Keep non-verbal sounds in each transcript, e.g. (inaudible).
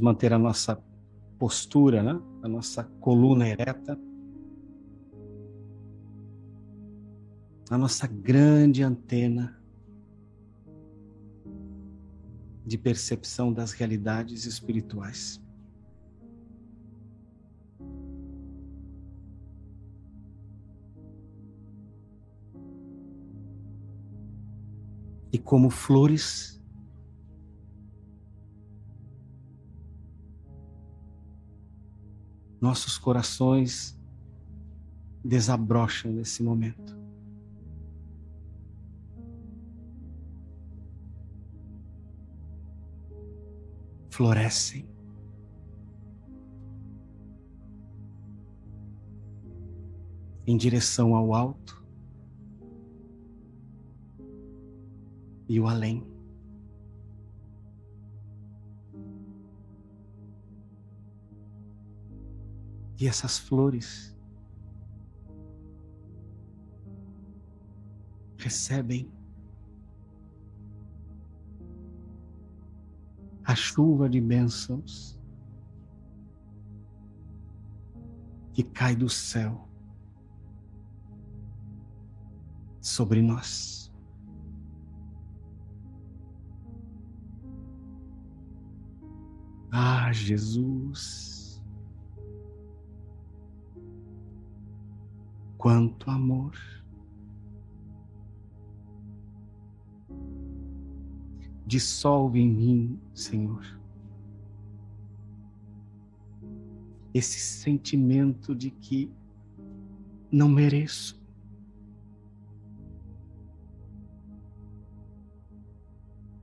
Manter a nossa postura, né? a nossa coluna ereta. A nossa grande antena de percepção das realidades espirituais. E como flores, nossos corações desabrocham nesse momento. Florescem. Em direção ao alto e o além. E essas flores recebem a chuva de bênçãos que cai do céu sobre nós. Ah, Jesus. Quanto amor. Dissolve em mim, Senhor, esse sentimento de que não mereço.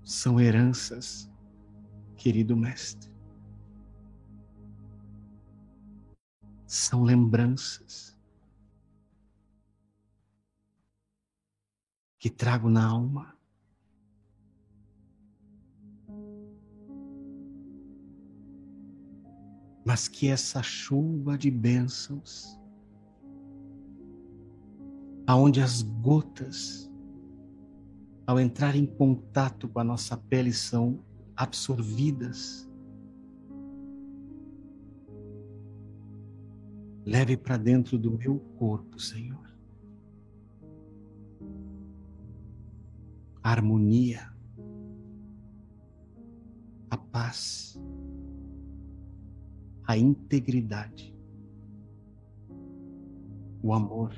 São heranças, querido Mestre. São lembranças que trago na alma. Mas que essa chuva de bênçãos, aonde as gotas, ao entrar em contato com a nossa pele, são absorvidas, leve para dentro do meu corpo, Senhor a harmonia, a paz, a integridade, o amor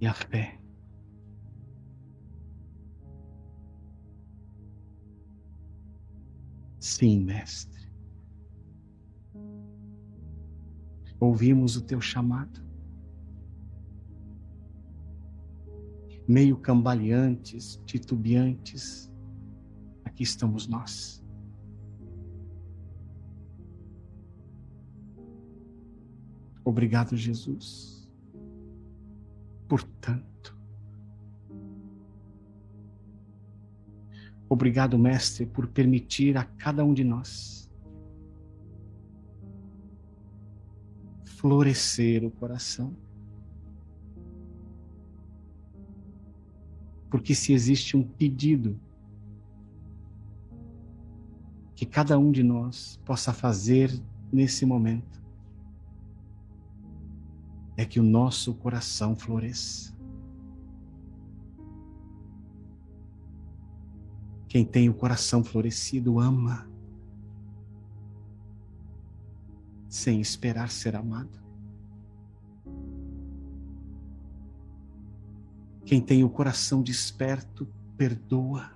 e a fé. Sim, Mestre. Ouvimos o teu chamado. Meio cambaleantes, titubeantes, aqui estamos nós. Obrigado, Jesus, por tanto. Obrigado, Mestre, por permitir a cada um de nós florescer o coração Porque se existe um pedido que cada um de nós possa fazer nesse momento, é que o nosso coração floresça. Quem tem o coração florescido ama, sem esperar ser amado. Quem tem o coração desperto, perdoa.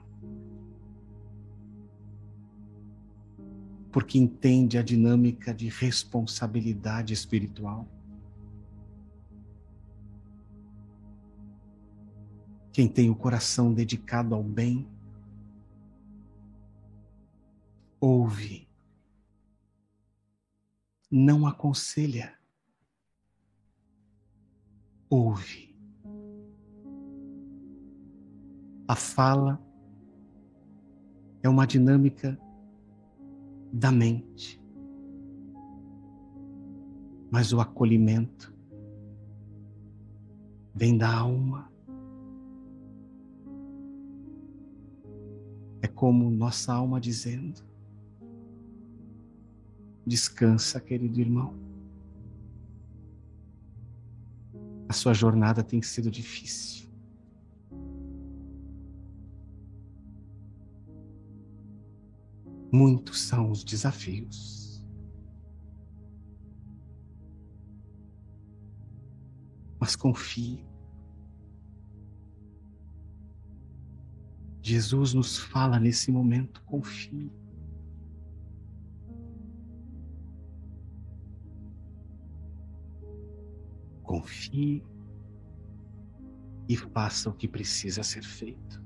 Porque entende a dinâmica de responsabilidade espiritual. Quem tem o coração dedicado ao bem, ouve, não aconselha, ouve. A fala é uma dinâmica da mente, mas o acolhimento vem da alma. É como nossa alma dizendo: Descansa, querido irmão. A sua jornada tem sido difícil. Muitos são os desafios. Mas confie. Jesus nos fala nesse momento: confie. Confie e faça o que precisa ser feito.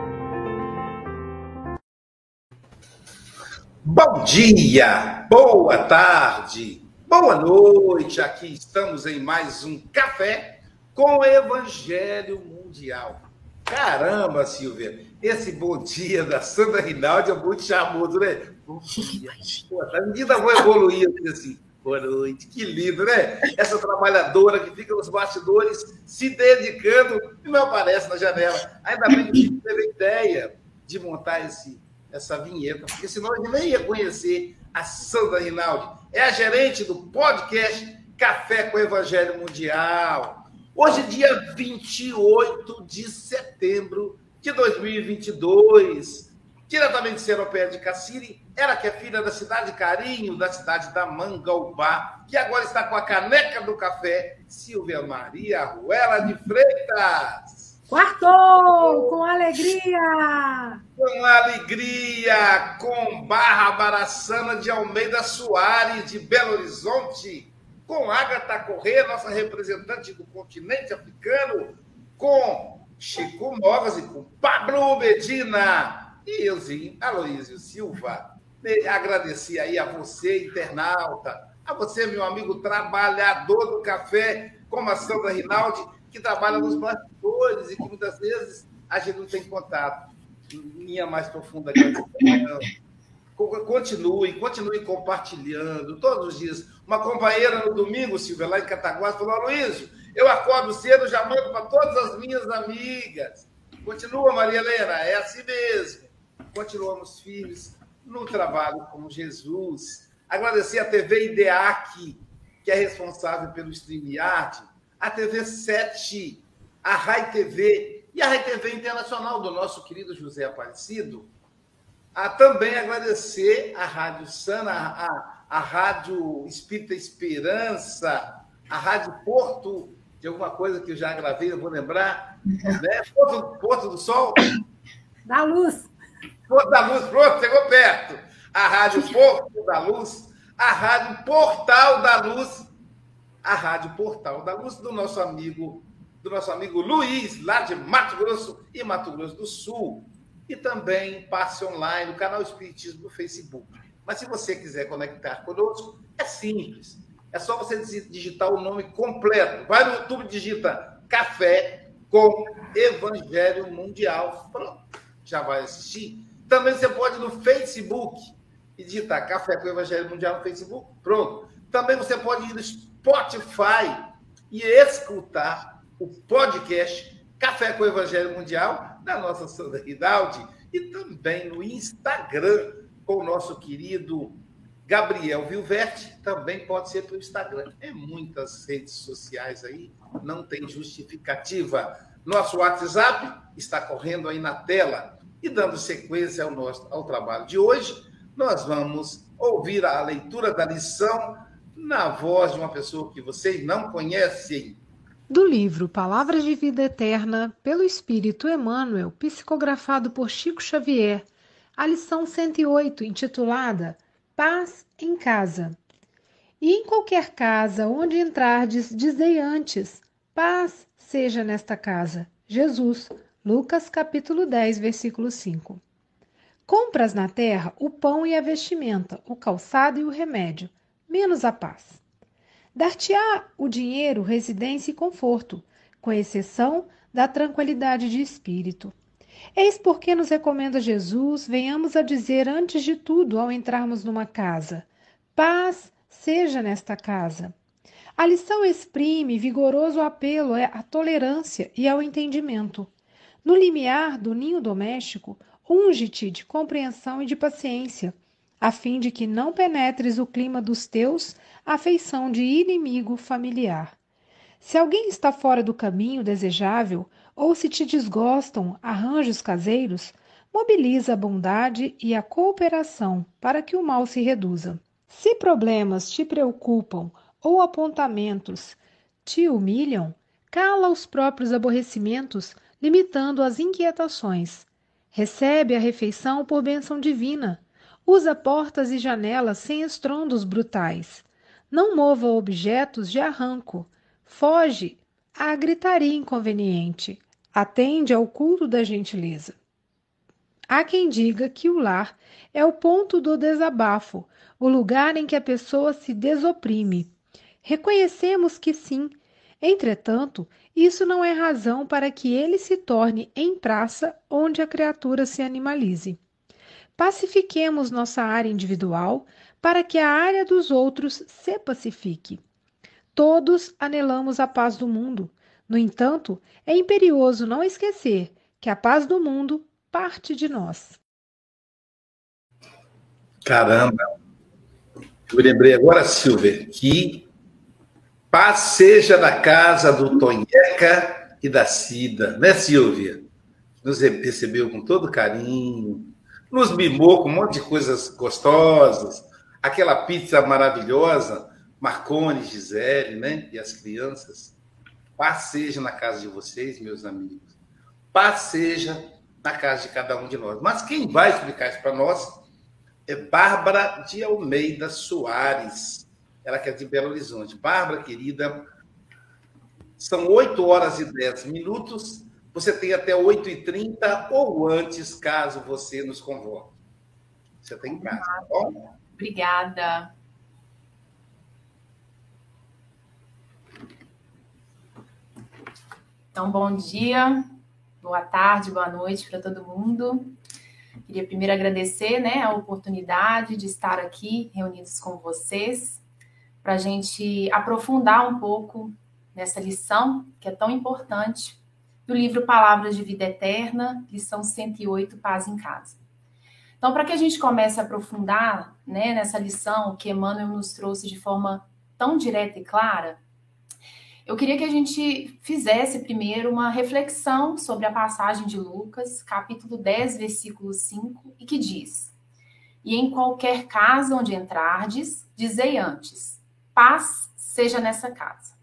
Bom dia, boa tarde, boa noite. Aqui estamos em mais um café com o Evangelho Mundial. Caramba, Silvia, esse bom dia da Sandra Rinaldi é muito charmoso, né? Bom dia. A menina vai evoluir assim. Boa noite, que lindo, né? Essa trabalhadora que fica nos bastidores se dedicando e não aparece na janela. Ainda bem que teve a ideia de montar esse essa vinheta, porque senão gente nem ia conhecer a Sandra Rinaldi. É a gerente do podcast Café com Evangelho Mundial. Hoje, dia 28 de setembro de 2022, diretamente de Seropé de Cassiri, ela que é filha da cidade Carinho, da cidade da Mangaubá, que agora está com a caneca do café, Silvia Maria Ruela de Freitas. Quartou! Com alegria! Com alegria! Com Barra Baraçana de Almeida Soares, de Belo Horizonte. Com Agatha Corrêa, nossa representante do continente africano. Com Chico Novas e com Pablo Medina. E euzinho Aloísio Silva. Agradecer aí a você, internauta. A você, meu amigo trabalhador do café, como a Sandra Rinaldi que trabalha nos bastidores e que muitas vezes a gente não tem contato. Minha mais profunda gratidão. Continue, continue compartilhando todos os dias. Uma companheira no domingo, Silvia, lá em Cataguás, falou: Luísio, eu acordo cedo, já mando para todas as minhas amigas. Continua, Maria Helena, é assim mesmo. Continuamos firmes no trabalho com Jesus. Agradecer a TV IDEAC, que é responsável pelo StreamYard, a TV 7, a Rai TV e a Rai TV Internacional do nosso querido José Aparecido. A também agradecer a Rádio Sana, a, a Rádio Espírita Esperança, a Rádio Porto, de alguma coisa que eu já gravei, eu vou lembrar. (laughs) Né? Porto, Porto do Sol. Da Luz. Porto da Luz, pronto, chegou perto. A Rádio (laughs) Porto da Luz, a Rádio Portal da Luz a Rádio Portal da Luz do nosso amigo, do nosso amigo Luiz, lá de Mato Grosso e Mato Grosso do Sul. E também passe online, no canal Espiritismo do Facebook. Mas se você quiser conectar conosco, é simples. É só você digitar o nome completo. Vai no YouTube, digita Café com Evangelho Mundial. Pronto, já vai assistir. Também você pode no Facebook e digitar Café com Evangelho Mundial no Facebook. Pronto. Também você pode ir no Spotify e escutar o podcast Café com o Evangelho Mundial da nossa Sandra Ridaldi e também no Instagram com o nosso querido Gabriel Vilverte, também pode ser pelo Instagram. É muitas redes sociais aí, não tem justificativa. Nosso WhatsApp está correndo aí na tela. E dando sequência ao, nosso, ao trabalho de hoje, nós vamos ouvir a leitura da lição na voz de uma pessoa que vocês não conhecem. Do livro Palavras de Vida Eterna, pelo Espírito Emmanuel, psicografado por Chico Xavier, a lição 108, intitulada Paz em Casa. E em qualquer casa onde entrardes, dizei antes: Paz seja nesta casa. Jesus, Lucas capítulo 10, versículo 5. Compras na terra o pão e a vestimenta, o calçado e o remédio, menos a paz. Dar-te-á o dinheiro, residência e conforto, com exceção da tranquilidade de espírito. Eis porque nos recomenda Jesus, venhamos a dizer antes de tudo ao entrarmos numa casa: paz seja nesta casa. A lição exprime vigoroso apelo à tolerância e ao entendimento. No limiar do ninho doméstico, unge-te de compreensão e de paciência, a fim de que não penetres o clima dos teus afeição de inimigo familiar. Se alguém está fora do caminho desejável, ou se te desgostam arranjos caseiros, mobiliza a bondade e a cooperação para que o mal se reduza. Se problemas te preocupam ou apontamentos te humilham, cala os próprios aborrecimentos, limitando as inquietações. Recebe a refeição por bênção divina. Usa portas e janelas sem estrondos brutais. Não mova objetos de arranco. Foge à gritaria inconveniente. Atende ao culto da gentileza. Há quem diga que o lar é o ponto do desabafo, o lugar em que a pessoa se desoprime. Reconhecemos que sim. Entretanto, isso não é razão para que ele se torne em praça onde a criatura se animalize. Pacifiquemos nossa área individual para que a área dos outros se pacifique. Todos anelamos a paz do mundo. No entanto, é imperioso não esquecer que a paz do mundo parte de nós. Caramba! Eu lembrei agora, Silver, que paz seja na casa do Tonheca e da Cida, né, Silvia? Nos recebeu com todo carinho, nos mimou com um monte de coisas gostosas, aquela pizza maravilhosa, Marcone, Gisele, né? E as crianças. Paz seja na casa de vocês, meus amigos. Paz seja na casa de cada um de nós. Mas quem vai explicar isso para nós é Bárbara de Almeida Soares. Ela que é de Belo Horizonte. Bárbara, querida, são 8 horas e 10 minutos. Você tem até 8h30 ou antes, caso você nos convoque. Você tem em casa, tá bom? Obrigada. Então, bom dia, boa tarde, boa noite para todo mundo. Queria primeiro agradecer né, a oportunidade de estar aqui reunidos com vocês para a gente aprofundar um pouco nessa lição que é tão importante do livro Palavras de Vida Eterna, lição 108, Paz em Casa. Então, para que a gente comece a aprofundar né, nessa lição que Emmanuel nos trouxe de forma tão direta e clara, eu queria que a gente fizesse primeiro uma reflexão sobre a passagem de Lucas, capítulo 10, versículo 5, e que diz: E em qualquer casa onde entrardes, dizei antes: paz seja nessa casa.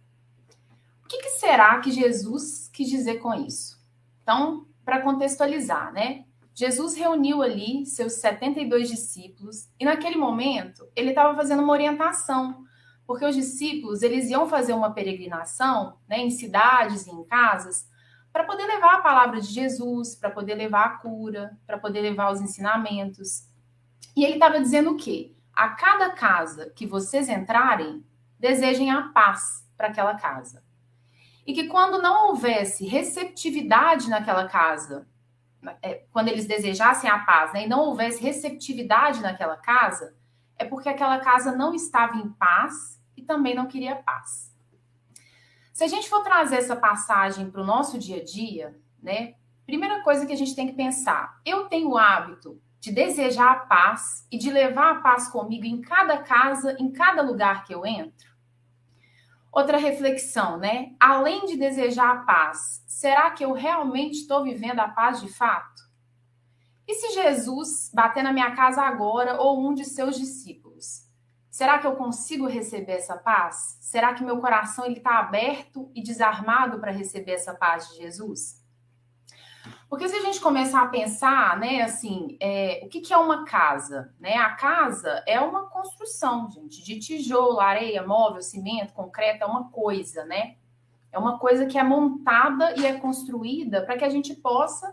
O que, que será que Jesus quis dizer com isso? Então, para contextualizar, né? Jesus reuniu ali seus 72 discípulos e naquele momento ele estava fazendo uma orientação, porque os discípulos eles iam fazer uma peregrinação né, em cidades e em casas para poder levar a palavra de Jesus, para poder levar a cura, para poder levar os ensinamentos. E ele estava dizendo o quê? A cada casa que vocês entrarem, desejem a paz para aquela casa. E que quando não houvesse receptividade naquela casa é, quando eles desejassem a paz né, e não houvesse receptividade naquela casa, é porque aquela casa não estava em paz e também não queria paz. Se a gente for trazer essa passagem para o nosso dia a dia, né? Primeira coisa que a gente tem que pensar: eu tenho o hábito de desejar a paz e de levar a paz comigo em cada casa, em cada lugar que eu entro? Outra reflexão, né? Além de desejar a paz, será que eu realmente estou vivendo a paz de fato? E se Jesus bater na minha casa agora ou um de seus discípulos? Será que eu consigo receber essa paz? Será que meu coração ele está aberto e desarmado para receber essa paz de Jesus? Porque se a gente começar a pensar, né, assim, é, o que, que, é uma casa? Né? A casa é uma construção, gente, de tijolo, areia, móvel, cimento, concreto, é uma coisa, né? É uma coisa que é montada e é construída para que a gente possa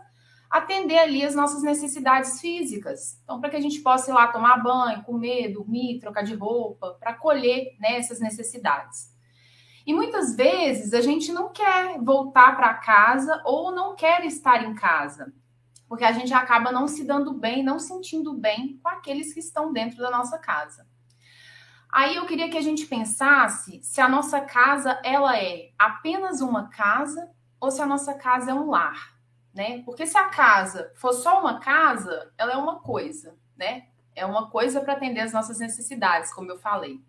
atender ali as nossas necessidades físicas. Então, para que a gente possa ir lá tomar banho, comer, dormir, trocar de roupa, para colher né, essas necessidades. E muitas vezes a gente não quer voltar para casa ou não quer estar em casa, porque a gente acaba não se dando bem, não sentindo bem com aqueles que estão dentro da nossa casa. Aí eu queria que a gente pensasse se a nossa casa ela é apenas uma casa ou se a nossa casa é um lar, né? Porque se a casa for só uma casa, ela é uma coisa, né? É uma coisa para atender as nossas necessidades, como eu falei.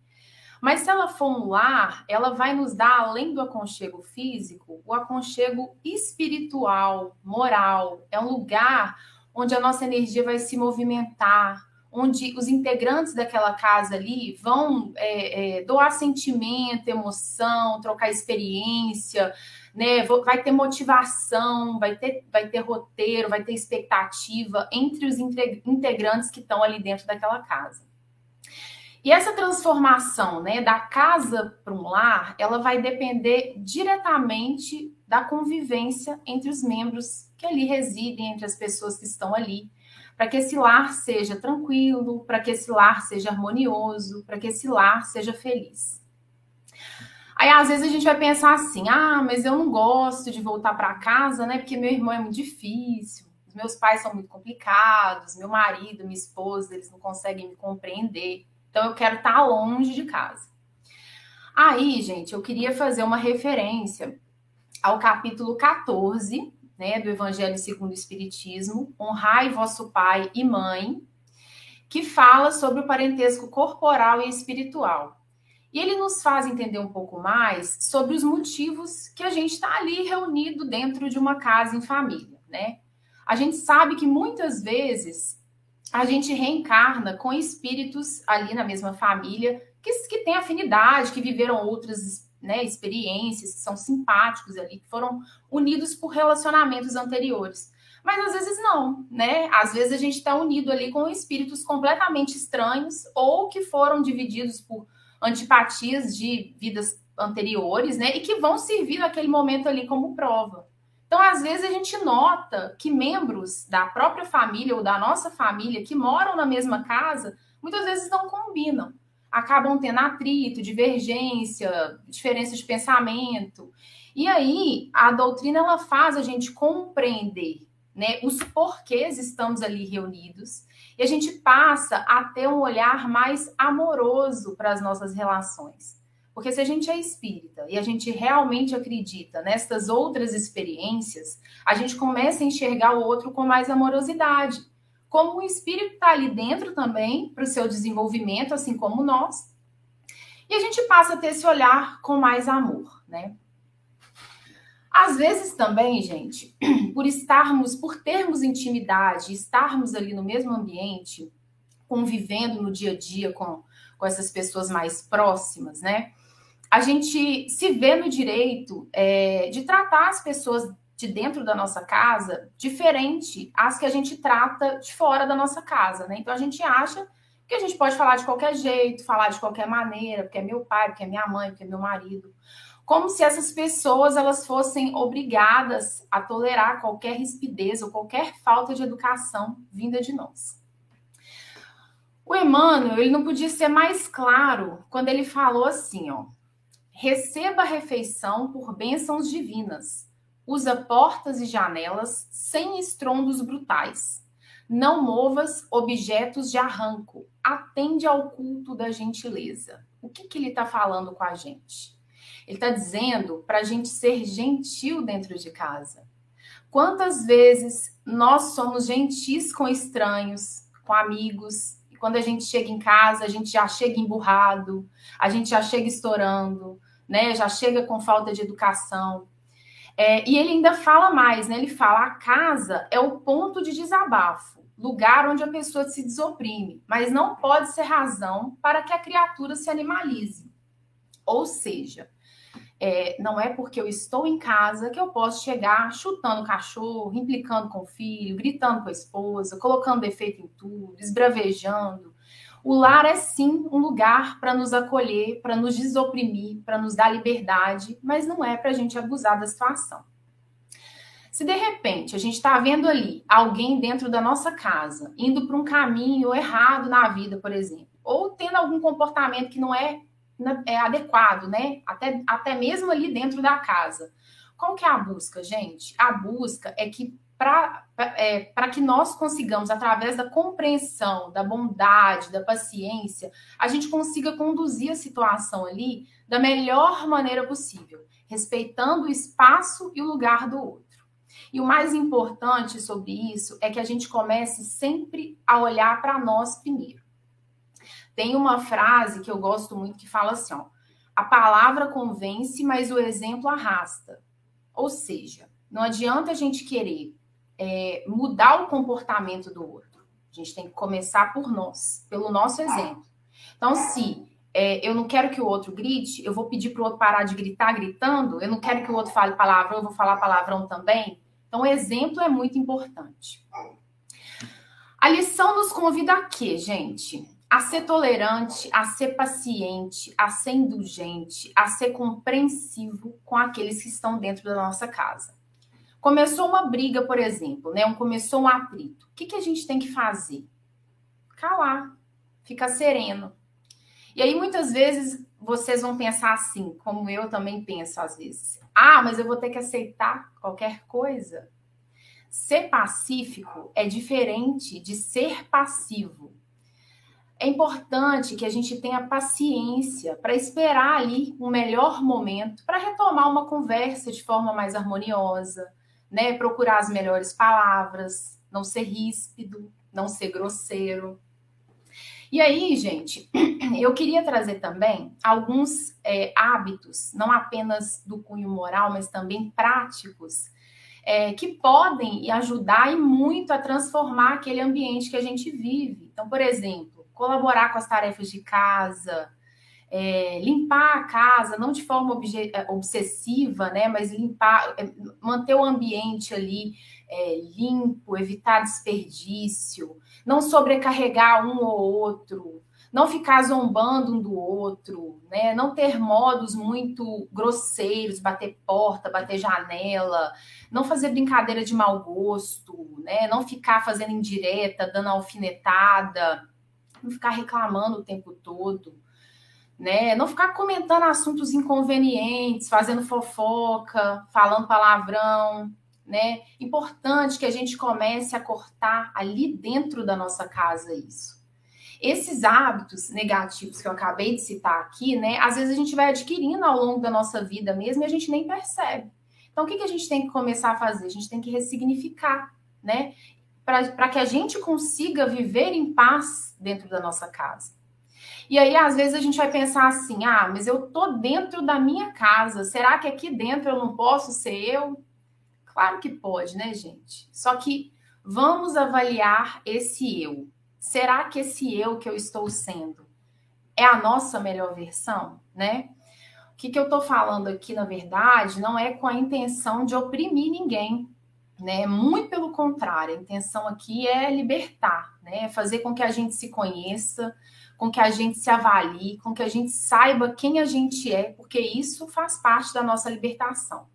Mas se ela for um lar, ela vai nos dar, além do aconchego físico, o aconchego espiritual, moral. É um lugar onde a nossa energia vai se movimentar, onde os integrantes daquela casa ali vão é, é, doar sentimento, emoção, trocar experiência, né? Vai ter motivação, vai ter, vai ter roteiro, vai ter expectativa entre os integrantes que estão ali dentro daquela casa. E essa transformação né, da casa para um lar, ela vai depender diretamente da convivência entre os membros que ali residem, entre as pessoas que estão ali, para que esse lar seja tranquilo, para que esse lar seja harmonioso, para que esse lar seja feliz. Aí às vezes a gente vai pensar assim: ah, mas eu não gosto de voltar para casa, né? Porque meu irmão é muito difícil, os meus pais são muito complicados, meu marido, minha esposa, eles não conseguem me compreender. Então eu quero estar tá longe de casa. Aí, gente, eu queria fazer uma referência ao capítulo 14, né, do Evangelho segundo o Espiritismo, honrai vosso pai e mãe, que fala sobre o parentesco corporal e espiritual. E ele nos faz entender um pouco mais sobre os motivos que a gente está ali reunido dentro de uma casa em família, né? A gente sabe que muitas vezes a gente reencarna com espíritos ali na mesma família que, que têm afinidade, que viveram outras né, experiências, que são simpáticos ali, que foram unidos por relacionamentos anteriores. Mas às vezes não, né? Às vezes a gente está unido ali com espíritos completamente estranhos ou que foram divididos por antipatias de vidas anteriores, né? E que vão servir naquele momento ali como prova. Então, às vezes, a gente nota que membros da própria família ou da nossa família que moram na mesma casa, muitas vezes não combinam. Acabam tendo atrito, divergência, diferença de pensamento. E aí, a doutrina ela faz a gente compreender né, os porquês estamos ali reunidos e a gente passa a ter um olhar mais amoroso para as nossas relações. Porque se a gente é espírita e a gente realmente acredita nestas outras experiências, a gente começa a enxergar o outro com mais amorosidade. Como o espírito está ali dentro também para o seu desenvolvimento, assim como nós. E a gente passa a ter esse olhar com mais amor, né? Às vezes também, gente, (clears throat) por estarmos, por termos intimidade, estarmos ali no mesmo ambiente, convivendo no dia a dia com, com essas pessoas mais próximas, né? A gente se vê no direito é, de tratar as pessoas de dentro da nossa casa diferente às que a gente trata de fora da nossa casa, né? Então a gente acha que a gente pode falar de qualquer jeito, falar de qualquer maneira, porque é meu pai, porque é minha mãe, porque é meu marido, como se essas pessoas elas fossem obrigadas a tolerar qualquer rispidez ou qualquer falta de educação vinda de nós. O Emmanuel, ele não podia ser mais claro quando ele falou assim, ó: Receba a refeição por bênçãos divinas. Usa portas e janelas sem estrondos brutais. Não movas objetos de arranco. Atende ao culto da gentileza. O que, que ele está falando com a gente? Ele está dizendo para a gente ser gentil dentro de casa. Quantas vezes nós somos gentis com estranhos, com amigos, e quando a gente chega em casa, a gente já chega emburrado, a gente já chega estourando, né? Já chega com falta de educação. É, e ele ainda fala mais, né? Ele fala: a casa é o ponto de desabafo. lugar onde a pessoa se desoprime, mas não pode ser razão para que a criatura se animalize. Ou seja, é, não é porque eu estou em casa que eu posso chegar chutando o cachorro, implicando com o filho, gritando com a esposa, colocando defeito em tudo, esbravejando. O lar é sim um lugar para nos acolher, para nos desoprimir, para nos dar liberdade, mas não é para a gente abusar da situação. Se de repente a gente está vendo ali alguém dentro da nossa casa indo para um caminho errado na vida, por exemplo, ou tendo algum comportamento que não é é adequado, né? Até, até mesmo ali dentro da casa. Qual que é a busca, gente? A busca é que para é, que nós consigamos, através da compreensão, da bondade, da paciência, a gente consiga conduzir a situação ali da melhor maneira possível, respeitando o espaço e o lugar do outro. E o mais importante sobre isso é que a gente comece sempre a olhar para nós primeiro. Tem uma frase que eu gosto muito que fala assim: ó, a palavra convence, mas o exemplo arrasta. Ou seja, não adianta a gente querer é, mudar o comportamento do outro. A gente tem que começar por nós, pelo nosso exemplo. Então, se é, eu não quero que o outro grite, eu vou pedir para o outro parar de gritar gritando, eu não quero que o outro fale palavrão, eu vou falar palavrão também. Então, o exemplo é muito importante. A lição nos convida a quê, gente? a ser tolerante, a ser paciente, a ser indulgente, a ser compreensivo com aqueles que estão dentro da nossa casa. Começou uma briga, por exemplo, né? Começou um atrito. O que, que a gente tem que fazer? Calar, ficar sereno. E aí, muitas vezes, vocês vão pensar assim, como eu também penso às vezes. Ah, mas eu vou ter que aceitar qualquer coisa. Ser pacífico é diferente de ser passivo. É importante que a gente tenha paciência para esperar ali um melhor momento para retomar uma conversa de forma mais harmoniosa, né? Procurar as melhores palavras, não ser ríspido, não ser grosseiro. E aí, gente, (clears throat) eu queria trazer também alguns é, hábitos, não apenas do cunho moral, mas também práticos, é, que podem ajudar e muito a transformar aquele ambiente que a gente vive. Então, por exemplo, colaborar com as tarefas de casa, é, limpar a casa, não de forma é, obsessiva, né, mas limpar, é, manter o ambiente ali é, limpo, evitar desperdício, não sobrecarregar um ou outro, não ficar zombando um do outro, né, não ter modos muito grosseiros, bater porta, bater janela, não fazer brincadeira de mau gosto, né, não ficar fazendo indireta, dando alfinetada não ficar reclamando o tempo todo, né? Não ficar comentando assuntos inconvenientes, fazendo fofoca, falando palavrão, né? Importante que a gente comece a cortar ali dentro da nossa casa isso. Esses hábitos negativos que eu acabei de citar aqui, né? Às vezes a gente vai adquirindo ao longo da nossa vida mesmo e a gente nem percebe. Então, o que, que a gente tem que começar a fazer? A gente tem que ressignificar, né? para que a gente consiga viver em paz dentro da nossa casa. E aí, às vezes, a gente vai pensar assim: ah, mas eu tô dentro da minha casa, será que aqui dentro eu não posso ser eu? Claro que pode, né, gente? Só que vamos avaliar esse eu. Será que esse eu que eu estou sendo é a nossa melhor versão, né? O que, que eu tô falando aqui, na verdade, não é com a intenção de oprimir ninguém, né? Muito pelo contrário, a intenção aqui é libertar, né? É fazer com que a gente se conheça, com que a gente se avalie, com que a gente saiba quem a gente é, porque isso faz parte da nossa libertação.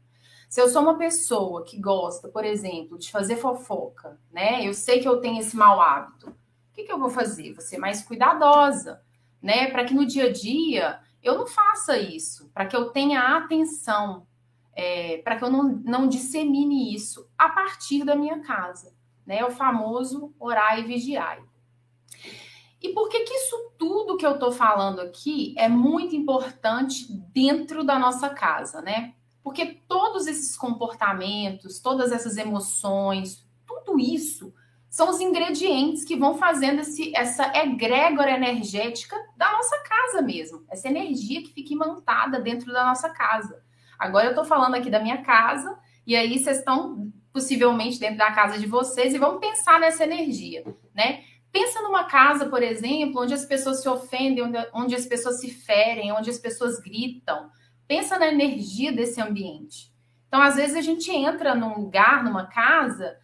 Se eu sou uma pessoa que gosta, por exemplo, de fazer fofoca, né? Eu sei que eu tenho esse mau hábito. O que, que eu vou fazer? Vou ser mais cuidadosa, né? Para que no dia a dia eu não faça isso, para que eu tenha atenção, é, para que eu não, não dissemine isso a partir da minha casa. Né? O famoso orar e vigiar. E por que, que isso tudo que eu estou falando aqui é muito importante dentro da nossa casa, né? Porque todos esses comportamentos, todas essas emoções, tudo isso são os ingredientes que vão fazendo esse, essa egrégora energética da nossa casa mesmo. Essa energia que fica imantada dentro da nossa casa. Agora eu estou falando aqui da minha casa, e aí vocês estão possivelmente dentro da casa de vocês, e vamos pensar nessa energia, né? Pensa numa casa, por exemplo, onde as pessoas se ofendem, onde, as pessoas se ferem, onde as pessoas gritam. Pensa na energia desse ambiente. Então, às vezes, a gente entra num lugar, numa casa,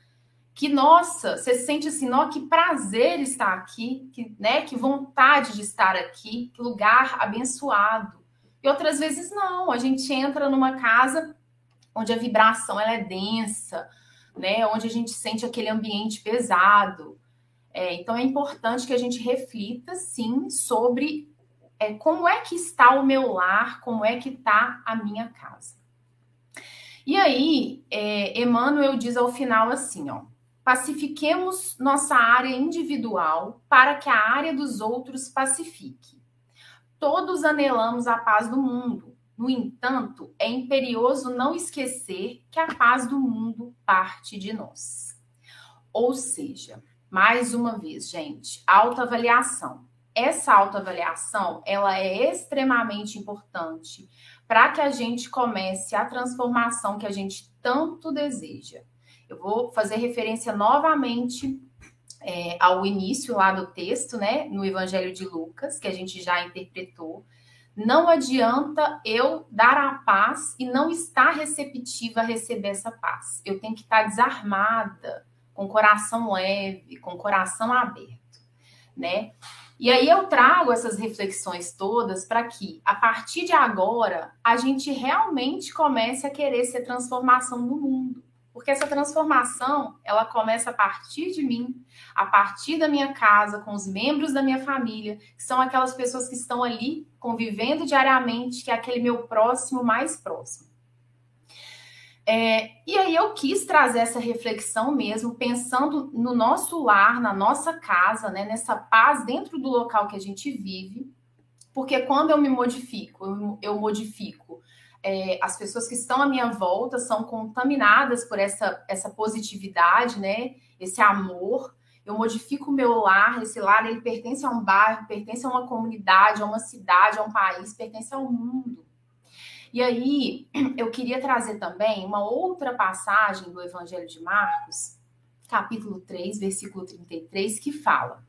que, nossa, você sente assim, ó, que prazer estar aqui, que, né, que vontade de estar aqui, que lugar abençoado. E outras vezes não, a gente entra numa casa onde a vibração ela é densa, né, onde a gente sente aquele ambiente pesado. É, então é importante que a gente reflita, sim, sobre é, como é que está o meu lar, como é que está a minha casa. E aí, é, Emmanuel diz ao final assim, ó, pacifiquemos nossa área individual para que a área dos outros pacifique. Todos anelamos a paz do mundo. No entanto, é imperioso não esquecer que a paz do mundo parte de nós. Ou seja, mais uma vez, gente, autoavaliação. Essa autoavaliação, ela é extremamente importante para que a gente comece a transformação que a gente tanto deseja. Eu vou fazer referência novamente é, ao início lá do texto, né, no Evangelho de Lucas, que a gente já interpretou. Não adianta eu dar a paz e não estar receptiva a receber essa paz. Eu tenho que estar desarmada, com coração leve, com coração aberto, né? E aí eu trago essas reflexões todas para que, a partir de agora, a gente realmente comece a querer ser transformação no mundo. Porque essa transformação, ela começa a partir de mim, a partir da minha casa, com os membros da minha família, que são aquelas pessoas que estão ali convivendo diariamente, que é aquele meu próximo mais próximo. É, e aí eu quis trazer essa reflexão mesmo, pensando no nosso lar, na nossa casa, né, nessa paz dentro do local que a gente vive, porque quando eu me modifico, eu, eu modifico. É, as pessoas que estão à minha volta são contaminadas por essa, essa positividade, né? Esse amor. Eu modifico o meu lar, esse lar ele pertence a um bairro, pertence a uma comunidade, a uma cidade, a um país, pertence ao mundo. E aí, (clears throat) eu queria trazer também uma outra passagem do Evangelho de Marcos, capítulo 3, versículo 33, que fala: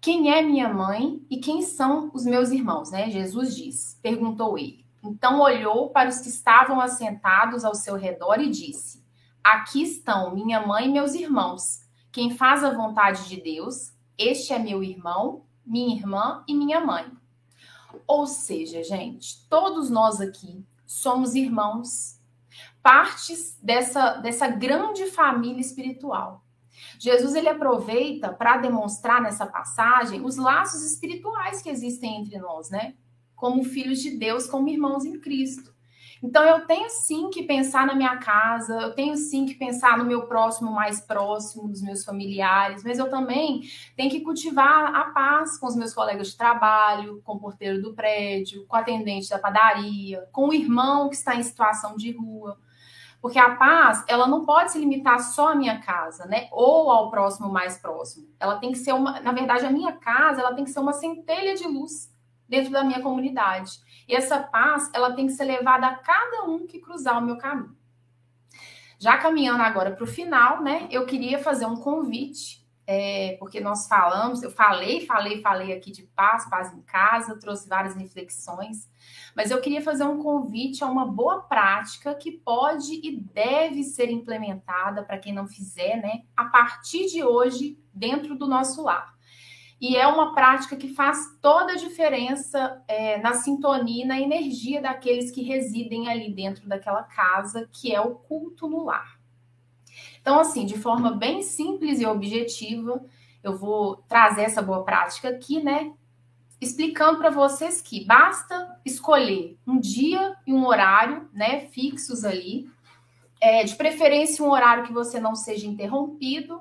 Quem é minha mãe e quem são os meus irmãos? Né? Jesus diz, perguntou ele. Então olhou para os que estavam assentados ao seu redor e disse: Aqui estão minha mãe e meus irmãos. Quem faz a vontade de Deus, este é meu irmão, minha irmã e minha mãe. Ou seja, gente, todos nós aqui somos irmãos, partes dessa, dessa grande família espiritual. Jesus ele aproveita para demonstrar nessa passagem os laços espirituais que existem entre nós, né? Como filhos de Deus, como irmãos em Cristo. Então eu tenho sim que pensar na minha casa, eu tenho sim que pensar no meu próximo mais próximo, dos meus familiares, mas eu também tenho que cultivar a paz com os meus colegas de trabalho, com o porteiro do prédio, com o atendente da padaria, com o irmão que está em situação de rua. Porque a paz, ela não pode se limitar só à minha casa, né? Ou ao próximo mais próximo. Ela tem que ser uma, na verdade, a minha casa, ela tem que ser uma centelha de luz dentro da minha comunidade. E essa paz, ela tem que ser levada a cada um que cruzar o meu caminho. Já caminhando agora para o final, né? Eu queria fazer um convite, é, porque nós falamos, eu falei, falei, falei aqui de paz, paz em casa, trouxe várias reflexões, mas eu queria fazer um convite a uma boa prática que pode e deve ser implementada para quem não fizer, né? A partir de hoje, dentro do nosso lar. E é uma prática que faz toda a diferença é, na sintonia e na energia daqueles que residem ali dentro daquela casa, que é o culto no lar. Então, assim, de forma bem simples e objetiva, eu vou trazer essa boa prática aqui, né? Explicando para vocês que basta escolher um dia e um horário, né, fixos ali, é, de preferência um horário que você não seja interrompido,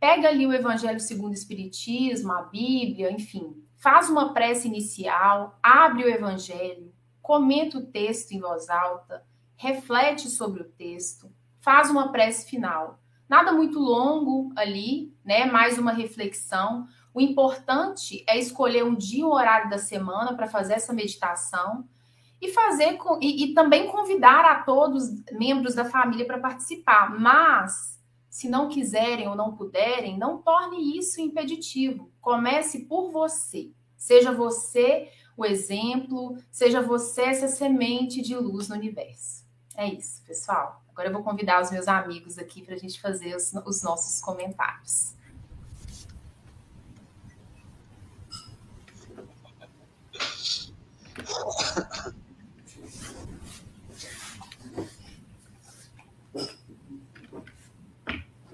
pega ali o Evangelho segundo o Espiritismo, a Bíblia, enfim, faz uma prece inicial, abre o Evangelho, comenta o texto em voz alta, reflete sobre o texto, faz uma prece final. Nada muito longo ali, né? Mais uma reflexão. O importante é escolher um dia, um horário da semana para fazer essa meditação e fazer com, e, e também convidar a todos membros da família para participar. Mas se não quiserem ou não puderem, não torne isso impeditivo. Comece por você. Seja você o exemplo, seja você essa semente de luz no universo. É isso, pessoal. Agora eu vou convidar os meus amigos aqui para a gente fazer os, os nossos comentários. (laughs)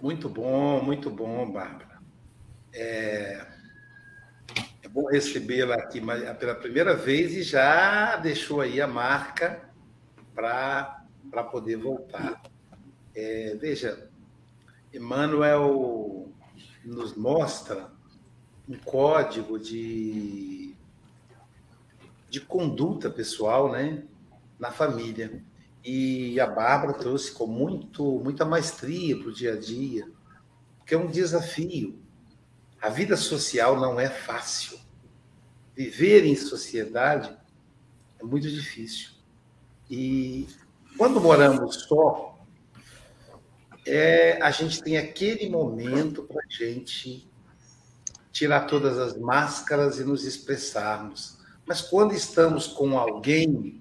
Muito bom, muito bom, Bárbara. É, é bom recebê-la aqui pela primeira vez e já deixou aí a marca para poder voltar. É, veja, Emmanuel nos mostra um código de, de conduta pessoal né, na família. E a Bárbara trouxe com muito, muita maestria para o dia a dia, porque é um desafio. A vida social não é fácil. Viver em sociedade é muito difícil. E quando moramos só, é, a gente tem aquele momento para a gente tirar todas as máscaras e nos expressarmos. Mas quando estamos com alguém,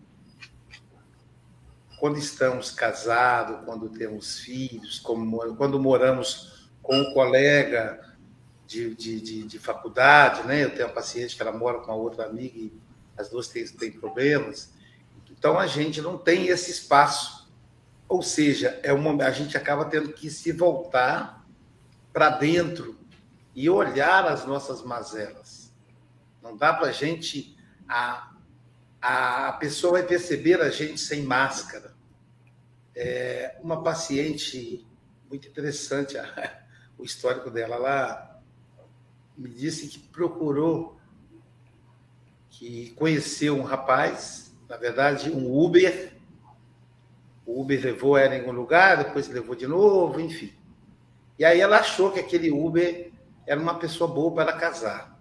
quando estamos casados, quando temos filhos, quando moramos com um colega de, de, de, de, faculdade, né? Eu tenho uma paciente que ela mora com uma outra amiga e as duas têm, têm problemas. Então a gente não tem esse espaço. Ou seja, é uma, a gente acaba tendo que se voltar para dentro e olhar as nossas mazelas. Não dá para a gente. A, a pessoa vai perceber a gente sem máscara. É uma paciente muito interessante, (laughs) a, o histórico dela. Ela me disse que procurou, que conheceu um rapaz, na verdade, um Uber. O Uber levou ela em algum lugar, depois levou de novo, enfim. E aí ela achou que aquele Uber era uma pessoa boa para casar.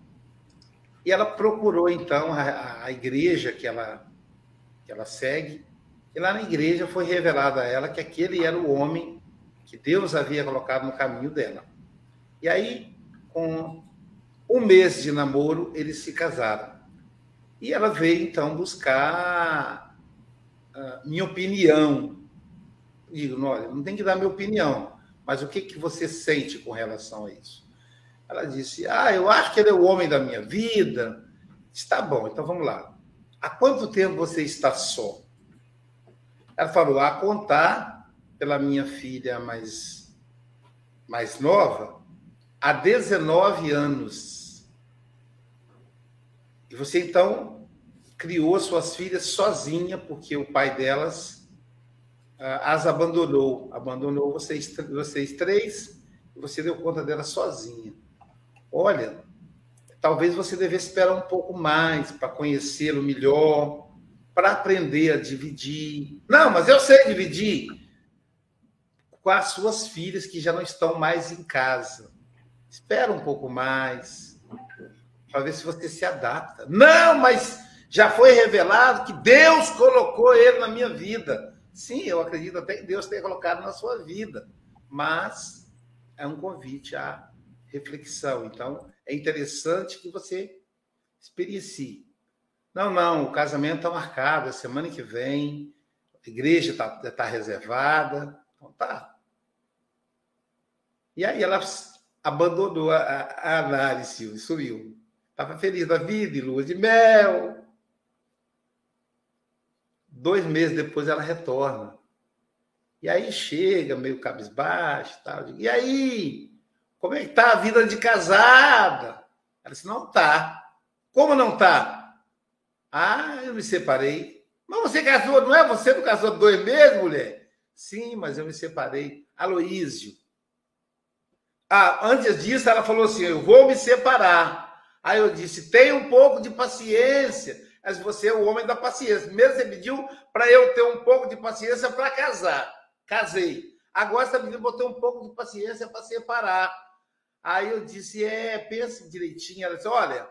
E ela procurou, então, a, a igreja que ela, que ela segue, e lá na igreja foi revelado a ela que aquele era o homem que Deus havia colocado no caminho dela. E aí, com um mês de namoro, eles se casaram. E ela veio, então, buscar minha opinião. Digo, olha, não tem que dar minha opinião, mas o que, que você sente com relação a isso? Ela disse, ah, eu acho que ele é o homem da minha vida. Está bom, então vamos lá. Há quanto tempo você está só? Ela falou, a contar pela minha filha mais, mais nova, há 19 anos. E você, então, criou suas filhas sozinha, porque o pai delas uh, as abandonou. Abandonou vocês, vocês três, e você deu conta delas sozinha. Olha, talvez você devesse esperar um pouco mais para conhecê-lo melhor, para aprender a dividir. Não, mas eu sei dividir com as suas filhas que já não estão mais em casa. Espera um pouco mais para ver se você se adapta. Não, mas já foi revelado que Deus colocou ele na minha vida. Sim, eu acredito até que Deus tenha colocado na sua vida, mas é um convite à reflexão. Então, é interessante que você experiencie. Não, não, o casamento está marcado, a semana que vem, a igreja está tá reservada. Então tá. E aí ela abandonou a, a análise e sumiu. Estava feliz da vida, e lua de mel. Dois meses depois ela retorna. E aí chega, meio cabisbaixo e tal. e aí? Como é que tá a vida de casada? Ela disse, não tá. Como não tá? Ah, eu me separei. Mas você casou, não é? Você não casou dois meses, mulher? Sim, mas eu me separei. Aloísio. Ah, antes disso, ela falou assim: eu vou me separar. Aí eu disse: tenha um pouco de paciência. Mas você é o homem da paciência. Primeiro você pediu para eu ter um pouco de paciência para casar. Casei. Agora você pediu para eu ter um pouco de paciência para separar. Aí eu disse: é, pense direitinho. Ela disse: olha,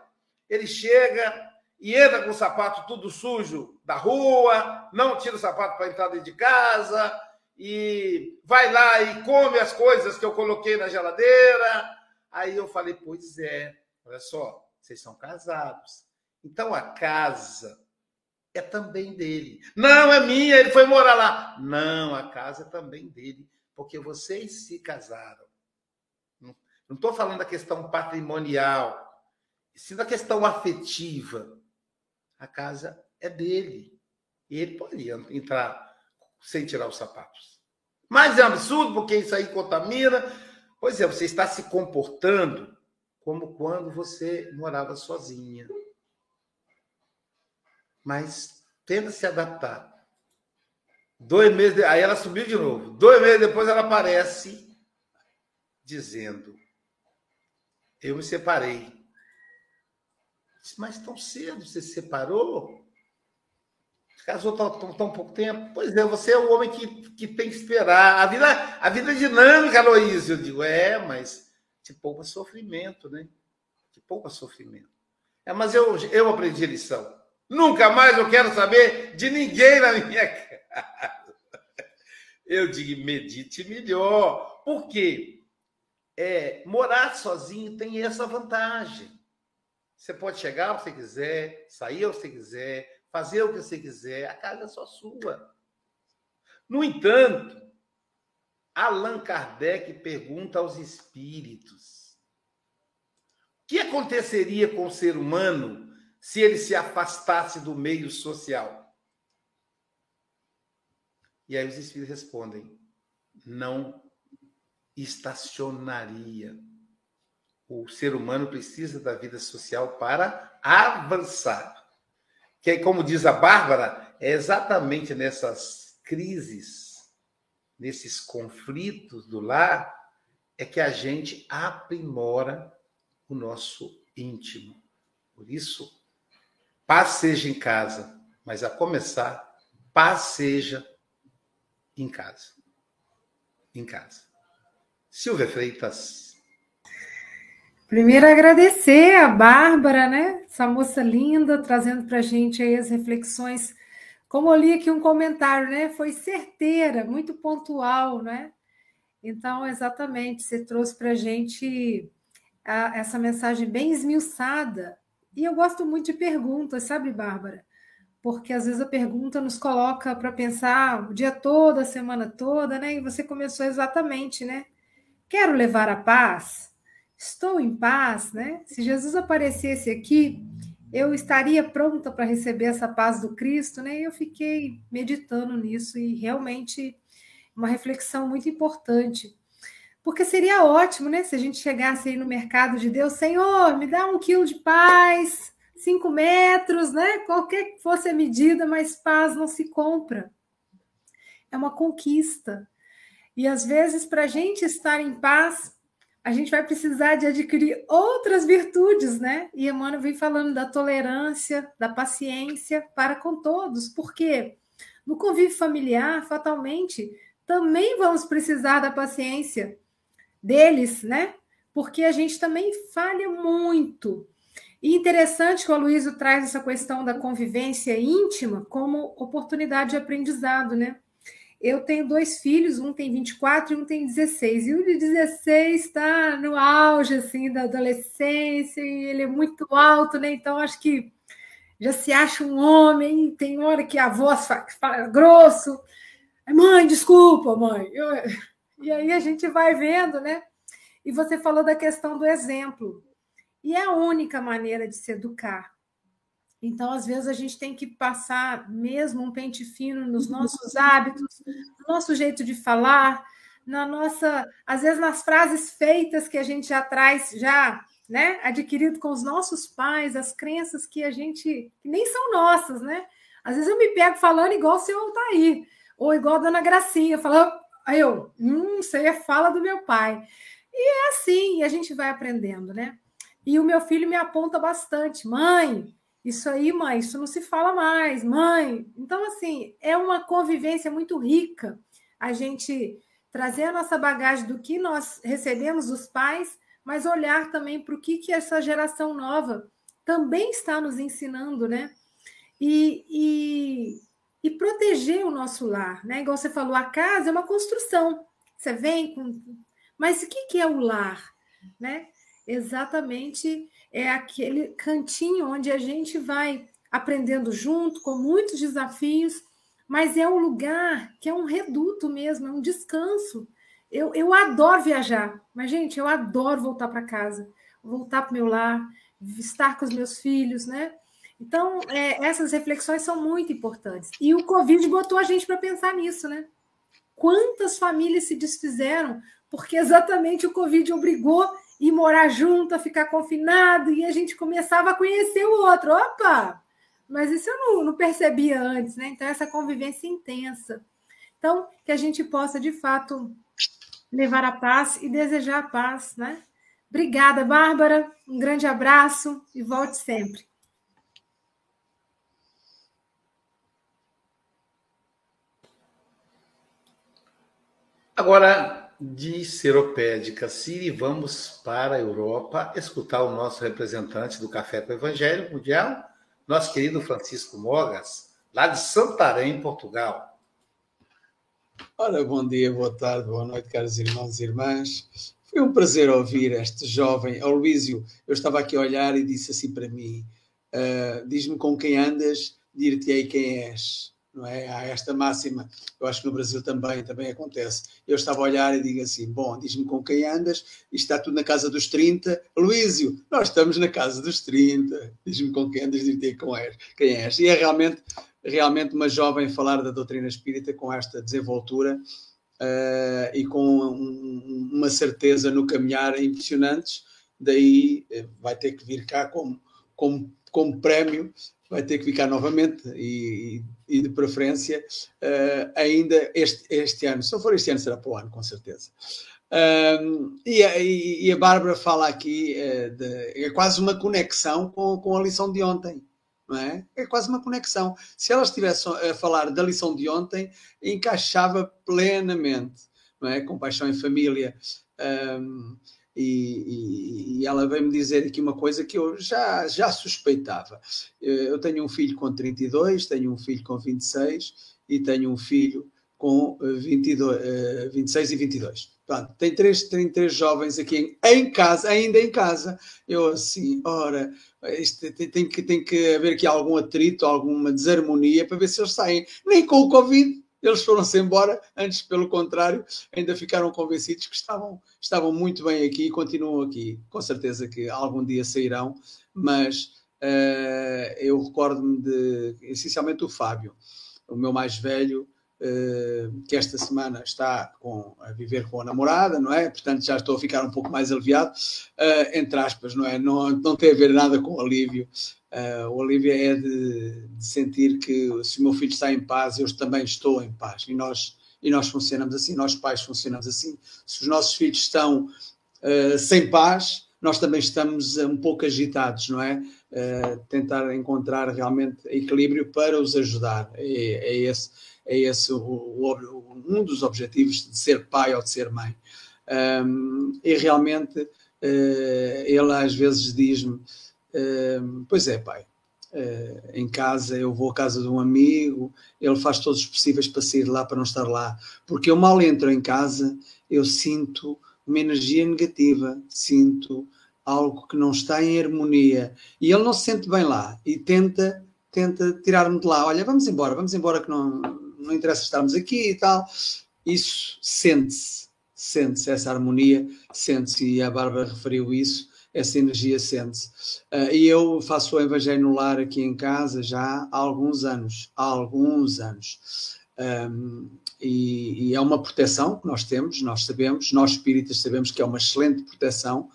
ele chega, e entra com o sapato tudo sujo da rua, não tira o sapato para entrar dentro de casa, e vai lá e come as coisas que eu coloquei na geladeira. Aí eu falei, pois é, olha só, vocês são casados. Então a casa é também dele. Não, é minha, ele foi morar lá. Não, a casa é também dele, porque vocês se casaram. Não estou falando da questão patrimonial, sim da questão afetiva. A casa é dele. E ele pode entrar sem tirar os sapatos. Mas é um absurdo, porque isso aí contamina. Pois é, você está se comportando como quando você morava sozinha. Mas tenta se adaptar. Dois meses, aí ela subiu de novo. Dois meses depois ela aparece dizendo: Eu me separei. Mas tão cedo você se separou? Casou tão, tão, tão, pouco tempo? Pois é, você é o homem que, que tem que esperar. A vida, a vida é dinâmica, Aloysio. Eu digo, é, mas te poupa sofrimento, né? Te poupa sofrimento. É, mas eu, eu aprendi a lição. Nunca mais eu quero saber de ninguém na minha (laughs) casa. Eu digo, medite melhor. Por quê? É, morar sozinho tem essa vantagem. Você pode chegar onde você quiser, sair onde você quiser, fazer o que você quiser, a casa é só sua. No entanto, Allan Kardec pergunta aos espíritos: o que aconteceria com o ser humano se ele se afastasse do meio social? E aí os espíritos respondem: não estacionaria. O ser humano precisa da vida social para avançar que, como diz a Bárbara, é exatamente nessas crises, nesses conflitos do lar, é que a gente aprimora o nosso íntimo. Por isso, paz seja em casa, mas a começar, paz seja em casa. Em casa. Silvia Freitas. Primeiro agradecer a Bárbara, né? Essa moça linda, trazendo para a gente aí as reflexões. Como eu li aqui um comentário, né? Foi certeira, muito pontual, né? Então, exatamente, você trouxe para a gente essa mensagem bem esmiuçada. E eu gosto muito de perguntas, sabe, Bárbara? Porque às vezes a pergunta nos coloca para pensar o dia todo, a semana toda, né? E você começou exatamente, né? Quero levar a paz estou em paz, né? Se Jesus aparecesse aqui, eu estaria pronta para receber essa paz do Cristo, né? Eu fiquei meditando nisso e realmente uma reflexão muito importante. Porque seria ótimo, né? Se a gente chegasse aí no mercado de Deus, Senhor, me dá um quilo de paz, cinco metros, né? Qualquer que fosse a medida, mas paz não se compra. É uma conquista. E às vezes, para a gente estar em paz, a gente vai precisar de adquirir outras virtudes, né? E Emmanuel vem falando da tolerância, da paciência para com todos, porque no convívio familiar, fatalmente, também vamos precisar da paciência deles, né? Porque a gente também falha muito. E interessante que o Aloysio traz essa questão da convivência íntima como oportunidade de aprendizado, né? Eu tenho dois filhos, um tem 24 e um tem 16. E o de 16 está no auge assim da adolescência, e ele é muito alto, né? Então acho que já se acha um homem, tem hora que a voz fala, fala grosso. Mãe, desculpa, mãe. Eu... E aí a gente vai vendo, né? E você falou da questão do exemplo. E é a única maneira de se educar. Então, às vezes, a gente tem que passar mesmo um pente fino nos nossos hábitos, no nosso jeito de falar, na nossa, às vezes nas frases feitas que a gente já traz, já né, adquirido com os nossos pais, as crenças que a gente que nem são nossas, né? Às vezes eu me pego falando igual o seu Altair, ou igual a dona Gracinha, falando, aí eu, hum, isso aí é fala do meu pai. E é assim, a gente vai aprendendo, né? E o meu filho me aponta bastante, mãe, isso aí, mãe, isso não se fala mais, mãe. Então, assim, é uma convivência muito rica a gente trazer a nossa bagagem do que nós recebemos dos pais, mas olhar também para o que, que essa geração nova também está nos ensinando, né? E, e, e proteger o nosso lar, né? Igual você falou, a casa é uma construção. Você vem com. Mas o que, que é o lar? Né? Exatamente é aquele cantinho onde a gente vai aprendendo junto, com muitos desafios, mas é um lugar que é um reduto mesmo, é um descanso. Eu, eu adoro viajar, mas, gente, eu adoro voltar para casa, voltar para o meu lar, estar com os meus filhos, né? Então, é, essas reflexões são muito importantes. E o Covid botou a gente para pensar nisso, né? Quantas famílias se desfizeram porque exatamente o Covid obrigou ir morar junto, a ficar confinado, e a gente começava a conhecer o outro. Opa! Mas isso eu não, não percebia antes, né? Então, essa convivência intensa. Então, que a gente possa, de fato, levar a paz e desejar a paz, né? Obrigada, Bárbara. Um grande abraço e volte sempre. Agora, de Seropé de Cassiri, vamos para a Europa escutar o nosso representante do Café com o Evangelho Mundial, nosso querido Francisco Mogas, lá de Santarém, Portugal. Ora, bom dia, boa tarde, boa noite, caros irmãos e irmãs. Foi um prazer ouvir este jovem. Aloísio, eu estava aqui a olhar e disse assim para mim: uh, Diz-me com quem andas, dir-te-ei quem és não é? Há esta máxima, eu acho que no Brasil também, também acontece. Eu estava a olhar e digo assim: bom, diz-me com quem andas, está tudo na casa dos 30. Luísio, nós estamos na casa dos 30. Diz-me com quem andas, diz-te com és, quem és. E é realmente, realmente uma jovem falar da doutrina espírita com esta desenvoltura uh, e com um, uma certeza no caminhar impressionantes. Daí uh, vai ter que vir cá como, como, como prémio vai ter que ficar novamente e, e de preferência uh, ainda este, este ano. Se não for este ano, será para o ano, com certeza. Um, e, a, e, a Bárbara fala aqui, uh, de, é quase uma conexão com, com a lição de ontem. Não é? é quase uma conexão. Se ela estivesse a falar da lição de ontem, encaixava plenamente, não é? Compaixão em família. Um, e, e, e, ela veio-me dizer aqui uma coisa que eu já, já suspeitava. Eu tenho um filho com 32, tenho um filho com 26 e tenho um filho com 22, 26 e 22. Pronto, tem três, tem três jovens aqui em, em, casa, ainda em casa. Eu assim, ora, isto tem, tem, que, tem que haver aqui algum atrito, alguma desarmonia para ver se eles saem. Nem com o Covid eles foram-se embora, antes, pelo contrário, ainda ficaram convencidos que estavam, estavam muito bem aqui e continuam aqui. Com certeza que algum dia sairão, mas uh, eu recordo-me de, essencialmente, o Fábio, o meu mais velho, Uh, que esta semana está com, a viver com a namorada, não é? Portanto, já estou a ficar um pouco mais aliviado, uh, entre aspas, não é? Não, não tem a ver nada com alívio, Uh, o Olivia é de, de, sentir que se o meu filho está em paz, eu também estou em paz. E nós, e nós funcionamos assim, nós pais funcionamos assim. Se os nossos filhos estão uh, sem paz, nós também estamos um pouco agitados, não é? Uh, tentar encontrar realmente equilíbrio para os ajudar. É, é esse, é esse o, o, um dos objetivos de ser pai ou de ser mãe. Um, e realmente ele às vezes diz-me pois é, pai. Uh, em casa, eu vou à casa de um amigo, ele faz todos os possíveis para sair lá, para não estar lá. Porque eu mal entro em casa, eu sinto uma energia negativa, sinto algo que não está em harmonia. E ele não se sente bem lá e tenta, tenta tirar-me de lá. Olha, vamos embora, vamos embora que não, não interessa estarmos aqui e tal. Isso sente-se, sente-se essa harmonia, sente-se, e a Bárbara referiu isso essa energia sente-se. Uh, e eu faço o Evangelho no Lar aqui em casa já há alguns anos, há alguns anos. Um, e, e, é uma proteção que nós temos, nós sabemos, nós espíritas sabemos que é uma excelente proteção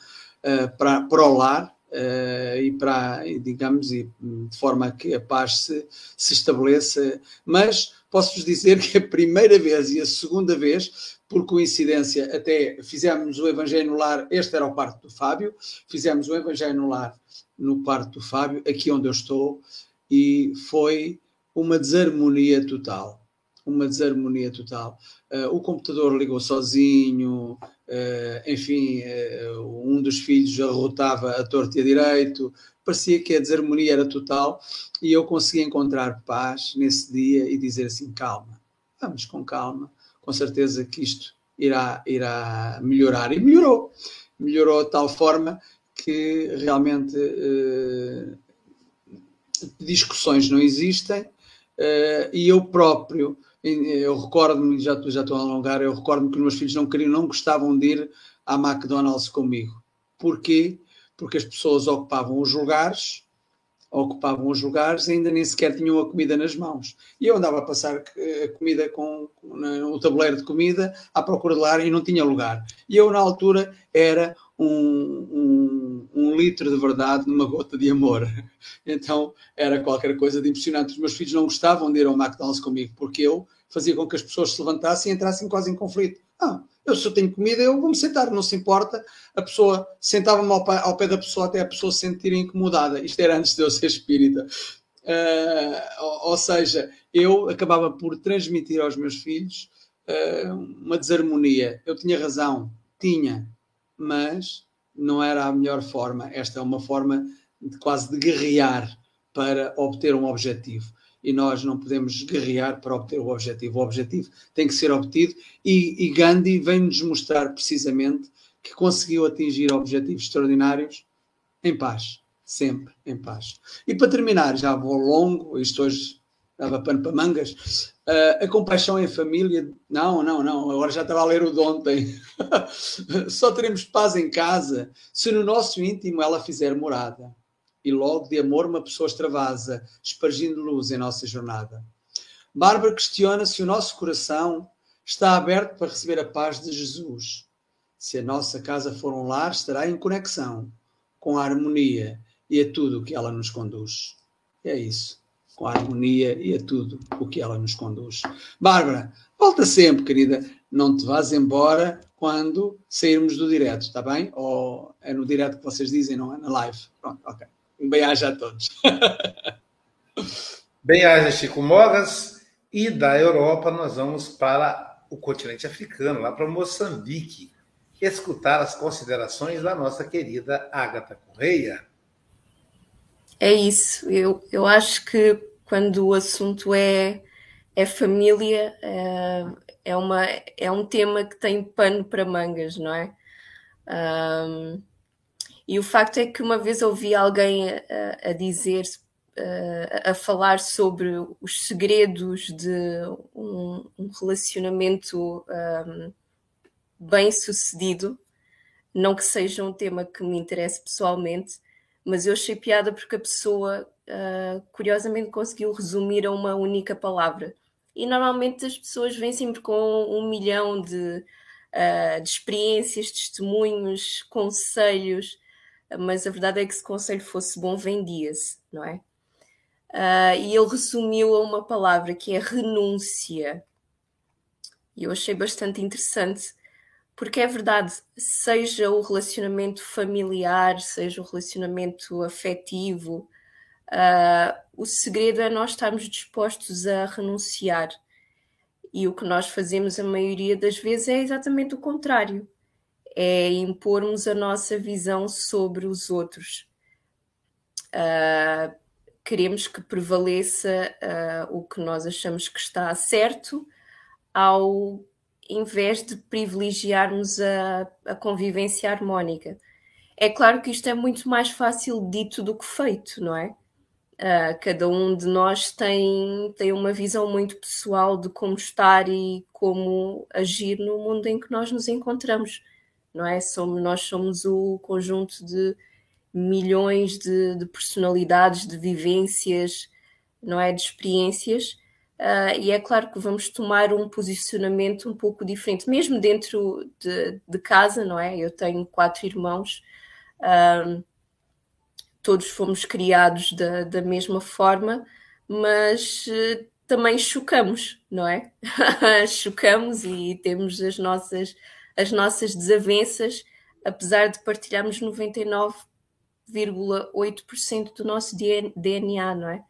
uh, para, para o lar uh, e para, digamos, e, de forma que a paz se, se estabeleça. Mas posso-vos dizer que a primeira vez e a segunda vez por coincidência, até fizemos o Evangelho no Lar, este era o quarto do Fábio, fizemos o Evangelho no Lar no quarto do Fábio, aqui onde eu estou, e foi uma desarmonia total. Uma desarmonia total. Uh, o computador ligou sozinho, uh, enfim, uh, um dos filhos arrotava a torto e a direito, parecia que a desarmonia era total e eu consegui encontrar paz nesse dia e dizer assim: calma, vamos com calma, com certeza que isto irá, irá melhorar. E melhorou. Melhorou de tal forma que realmente eh, discussões não existem eh, e eu próprio, eu recordo-me, já, já estou a alongar, eu recordo-me que os meus filhos não queriam, não gostavam de ir à McDonald's comigo. Porquê? Porque as pessoas ocupavam os lugares ocupavam os lugares e ainda nem sequer tinham a comida nas mãos. E eu andava a passar a eh, comida com, o tabuleiro de comida à procura de lá e não tinha lugar. E eu, na altura, era um, um, um, litro de verdade numa gota de amor. (laughs) Então era qualquer coisa de impressionante. Os meus filhos não gostavam de ir ao McDonald's comigo porque eu fazia com que as pessoas se levantassem e entrassem quase em conflito. Ah, eu se eu tenho comida, eu vou-me sentar, não se importa. A pessoa sentava-me ao, ao, pé da pessoa até a pessoa se sentir incomodada. Isto era antes de eu ser espírita. Uh, ou, ou, seja, eu acabava por transmitir aos meus filhos uh, uma desarmonia. Eu tinha razão, tinha, mas não era a melhor forma. Esta é uma forma de quase de guerrear para obter um objetivo e nós não podemos guerrear para obter o objetivo. O objetivo tem que ser obtido e, e Gandhi vem-nos mostrar precisamente que conseguiu atingir objetivos extraordinários em paz, sempre em paz. E para terminar, já vou longo, isto hoje dava pano para mangas, uh, a compaixão em família, não, não, não, agora já estava a ler o de ontem. (laughs) Só teremos paz em casa se no nosso íntimo ela fizer morada e logo de amor uma pessoa extravasa, espargindo luz em nossa jornada. Bárbara questiona se o nosso coração está aberto para receber a paz de Jesus. Se a nossa casa for um lar, estará em conexão com a harmonia e a tudo o que ela nos conduz. É isso, com a harmonia e a tudo o que ela nos conduz. Bárbara, volta sempre, querida. Não te vás embora quando sairmos do direto, está bem? Ou é no direto que vocês dizem, não é? Na live. Pronto, ok. Um bem-aja a todos. (laughs) bem-aja, Chico Mogas. E da Europa nós vamos para o continente africano, lá para Moçambique, escutar as considerações da nossa querida Agatha Correia. É isso. Eu, eu acho que quando o assunto é, é família, é, é, uma, é um tema que tem pano para mangas, não é? Um, e o facto é que uma vez ouvi alguém a, a dizer, a, a, falar sobre os segredos de um, um relacionamento um, bem sucedido, não que seja um tema que me interesse pessoalmente, mas eu achei piada porque a pessoa uh, curiosamente conseguiu resumir a uma única palavra. E normalmente as pessoas vêm sempre com um milhão de, uh, de experiências, testemunhos, conselhos mas a verdade é que se o conselho fosse bom, vendia-se, não é? Uh, e ele resumiu a uma palavra que é renúncia. E eu achei bastante interessante, porque é verdade, seja o relacionamento familiar, seja o relacionamento afetivo, uh, o segredo é nós estarmos dispostos a renunciar. E o que nós fazemos a maioria das vezes é exatamente o contrário é impormos a nossa visão sobre os outros. Uh, queremos que prevaleça uh, o que nós achamos que está certo, ao invés de privilegiarmos a, a convivência harmónica. É claro que isto é muito mais fácil dito do que feito, não é? Uh, cada um de nós tem, tem uma visão muito pessoal de como estar e como agir no mundo em que nós nos encontramos não é? Somos, nós somos o conjunto de milhões de, de personalidades, de vivências, não é? De experiências. Uh, e é claro que vamos tomar um posicionamento um pouco diferente, mesmo dentro de, de casa, não é? Eu tenho quatro irmãos, uh, todos fomos criados da, da mesma forma, mas uh, também chocamos, não é? (laughs) chocamos e temos as nossas as nossas desavenças, apesar de partilharmos 99,8% do nosso DNA, não é?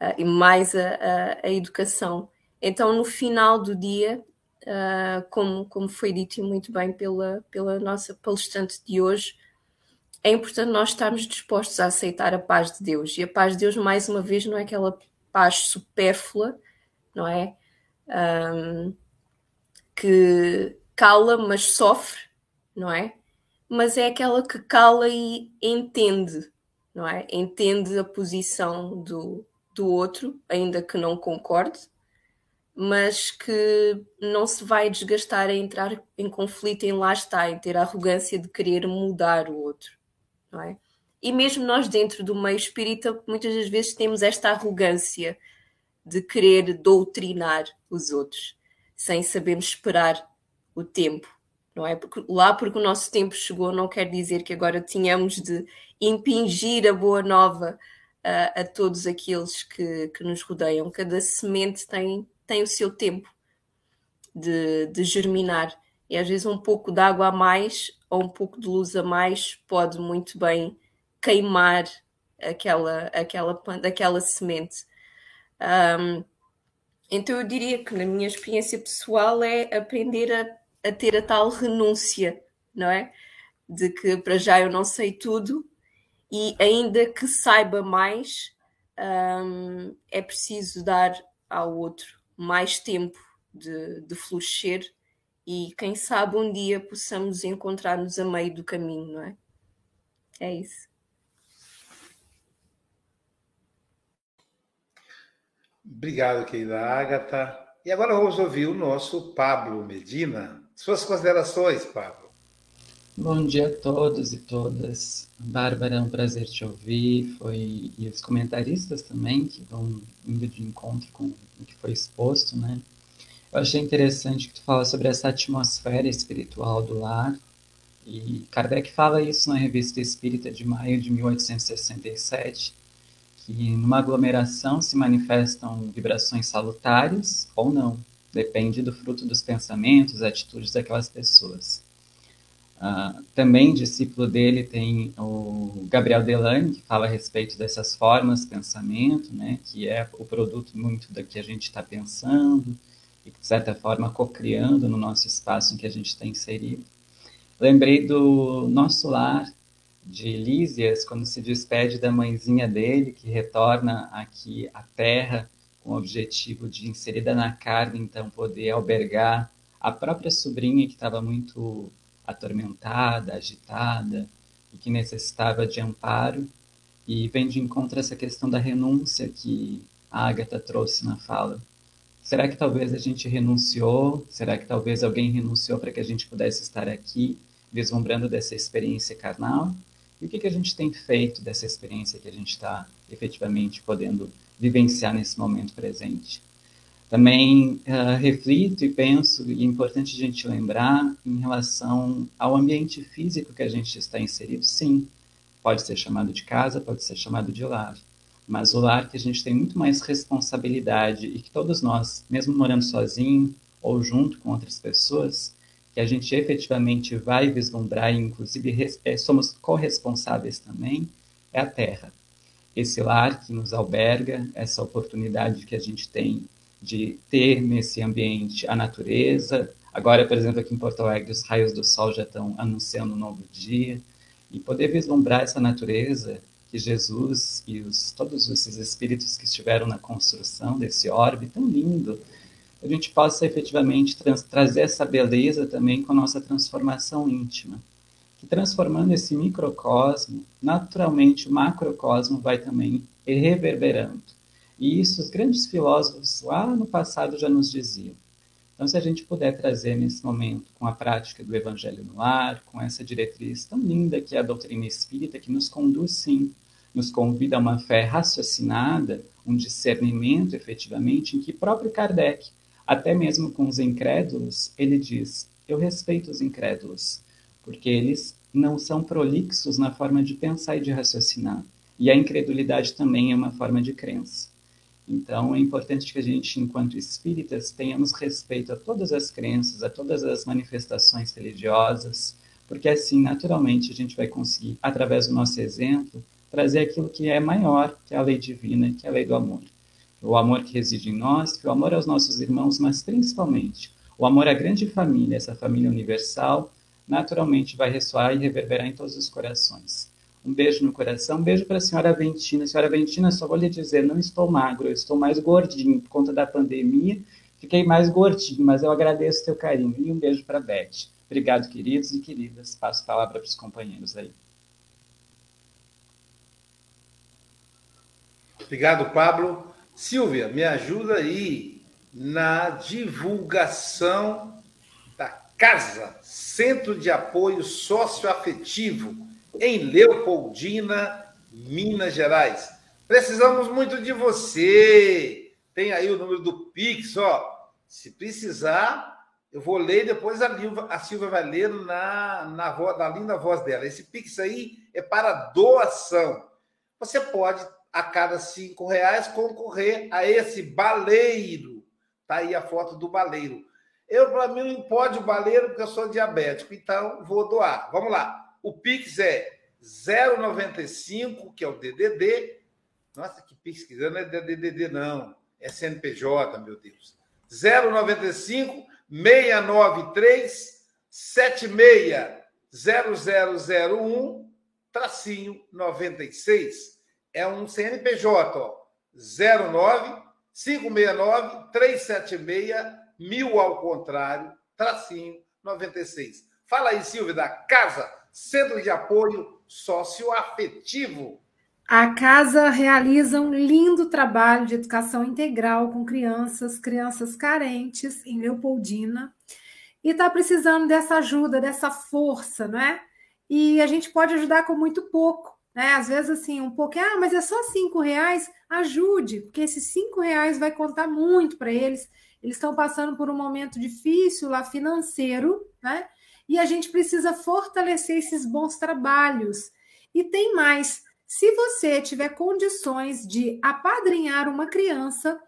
Uh, e mais a, a, a, educação. Então, no final do dia, uh, como, como foi dito muito bem pela, pela nossa palestrante de hoje, é importante nós estarmos dispostos a aceitar a paz de Deus. E a paz de Deus, mais uma vez, não é aquela paz supérflua, não é? Um, que cala, mas sofre, não é? Mas é aquela que cala e entende, não é? Entende a posição do, do outro, ainda que não concorde, mas que não se vai desgastar a entrar em conflito, em lá está, em ter a arrogância de querer mudar o outro, não é? E mesmo nós dentro do meio espírita, muitas das vezes temos esta arrogância de querer doutrinar os outros, sem sabermos esperar o tempo, não é? Porque lá porque o nosso tempo chegou não quer dizer que agora tenhamos de impingir a boa nova a, a todos aqueles que, que nos rodeiam. Cada semente tem, tem o seu tempo de, de germinar. E às vezes um pouco de água a mais ou um pouco de luz a mais pode muito bem queimar aquela, aquela aquela semente. Um, então eu diria que na minha experiência pessoal é aprender a, a ter a tal renúncia, não é? De que para já eu não sei tudo e ainda que saiba mais, um, é preciso dar ao outro mais tempo de, de florescer e quem sabe um dia possamos encontrar-nos a meio do caminho, não é? É isso. Obrigado, querida Agatha. E agora vamos ouvir o nosso Pablo Medina. Suas considerações, Pablo. Bom dia a todos e todas. Bárbara, é um prazer te ouvir. Foi e os comentaristas também que vão indo de encontro com o que foi exposto, né? Eu achei interessante que tu fala sobre essa atmosfera espiritual do lar. E Kardec fala isso na Revista Espírita de maio de 1867 que numa aglomeração se manifestam vibrações salutares ou não, depende do fruto dos pensamentos, atitudes daquelas pessoas. Uh, também discípulo dele tem o Gabriel Delane, que fala a respeito dessas formas, pensamento, né, que é o produto muito da que a gente está pensando e de certa forma, co-criando no nosso espaço em que a gente está inserido. Lembrei do nosso lar, de Lísias, quando se despede da mãezinha dele, que retorna aqui à Terra com o objetivo de, inserida na carne, então poder albergar a própria sobrinha que estava muito atormentada, agitada e que necessitava de amparo. E vem de encontro essa questão da renúncia que a Agatha trouxe na fala. Será que talvez a gente renunciou? Será que talvez alguém renunciou para que a gente pudesse estar aqui, vislumbrando dessa experiência carnal? E o que, que a gente tem feito dessa experiência que a gente está efetivamente podendo vivenciar nesse momento presente? Também uh, reflito e penso, e é importante a gente lembrar, em relação ao ambiente físico que a gente está inserido, sim, pode ser chamado de casa, pode ser chamado de lar, mas o lar que a gente tem muito mais responsabilidade e que todos nós, mesmo morando sozinho ou junto com outras pessoas, que a gente efetivamente vai vislumbrar e inclusive é, somos corresponsáveis também, é a Terra. Esse lar que nos alberga, essa oportunidade que a gente tem de ter nesse ambiente a natureza. Agora, por exemplo, aqui em Porto Alegre, os raios do sol já estão anunciando um novo dia. E poder vislumbrar essa natureza que Jesus e os, todos esses espíritos que estiveram na construção desse orbe tão lindo, a gente possa efetivamente trazer essa beleza também com a nossa transformação íntima. Transformando esse microcosmo, naturalmente o macrocosmo vai também reverberando. E isso os grandes filósofos lá no passado já nos diziam. Então, se a gente puder trazer nesse momento, com a prática do Evangelho no lar, com essa diretriz tão linda que é a doutrina espírita, que nos conduz, sim, nos convida a uma fé raciocinada, um discernimento efetivamente, em que próprio Kardec até mesmo com os incrédulos, ele diz: Eu respeito os incrédulos, porque eles não são prolixos na forma de pensar e de raciocinar. E a incredulidade também é uma forma de crença. Então, é importante que a gente, enquanto espíritas, tenhamos respeito a todas as crenças, a todas as manifestações religiosas, porque assim, naturalmente, a gente vai conseguir, através do nosso exemplo, trazer aquilo que é maior que a lei divina, que é a lei do amor o amor que reside em nós, que o amor aos nossos irmãos, mas principalmente o amor à grande família, essa família universal, naturalmente vai ressoar e reverberar em todos os corações. Um beijo no coração, um beijo para a senhora Ventina. Senhora Ventina, só vou lhe dizer, não estou magro, eu estou mais gordinho por conta da pandemia. Fiquei mais gordinho, mas eu agradeço o teu carinho. E um beijo para Beth. Obrigado, queridos e queridas. Passo a palavra para os companheiros aí. Obrigado, Pablo. Silvia, me ajuda aí na divulgação Casa, Centro de Apoio Socioafetivo, em Leopoldina, Minas Gerais. Precisamos muito de você. Tem aí o número do Pix, ó. Se precisar, eu vou ler depois a, Silvia, a Silvia vai ler na, na, na linda voz dela. Esse Pix aí é para doação. Você pode a cada cinco reais concorrer a esse baleiro. Tá aí a foto do baleiro. Eu, para mim, não pode baleiro porque eu sou diabético, então vou doar. Vamos lá. O Pix é 095, que é o DDD. Nossa, que Pix, não é DDD, não. É CNPJ, meu Deus. 095 693 760001 tracinho 96 é um CNPJ, ó, 09 569 376 mil ao contrário, tracinho 96. Fala aí, Silvia, da Casa Centro de Apoio Socioafetivo. A casa realiza um lindo trabalho de educação integral com crianças, crianças carentes em Leopoldina, e está precisando dessa ajuda, dessa força, não é? E a gente pode ajudar com muito pouco né? Às vezes, assim, um pouco, ah, mas é só cinco reais, ajude, porque esses cinco reais vai contar muito para eles. Eles estão passando por um momento difícil lá financeiro, né? E a gente precisa fortalecer esses bons trabalhos. E tem mais: se você tiver condições de apadrinhar uma criança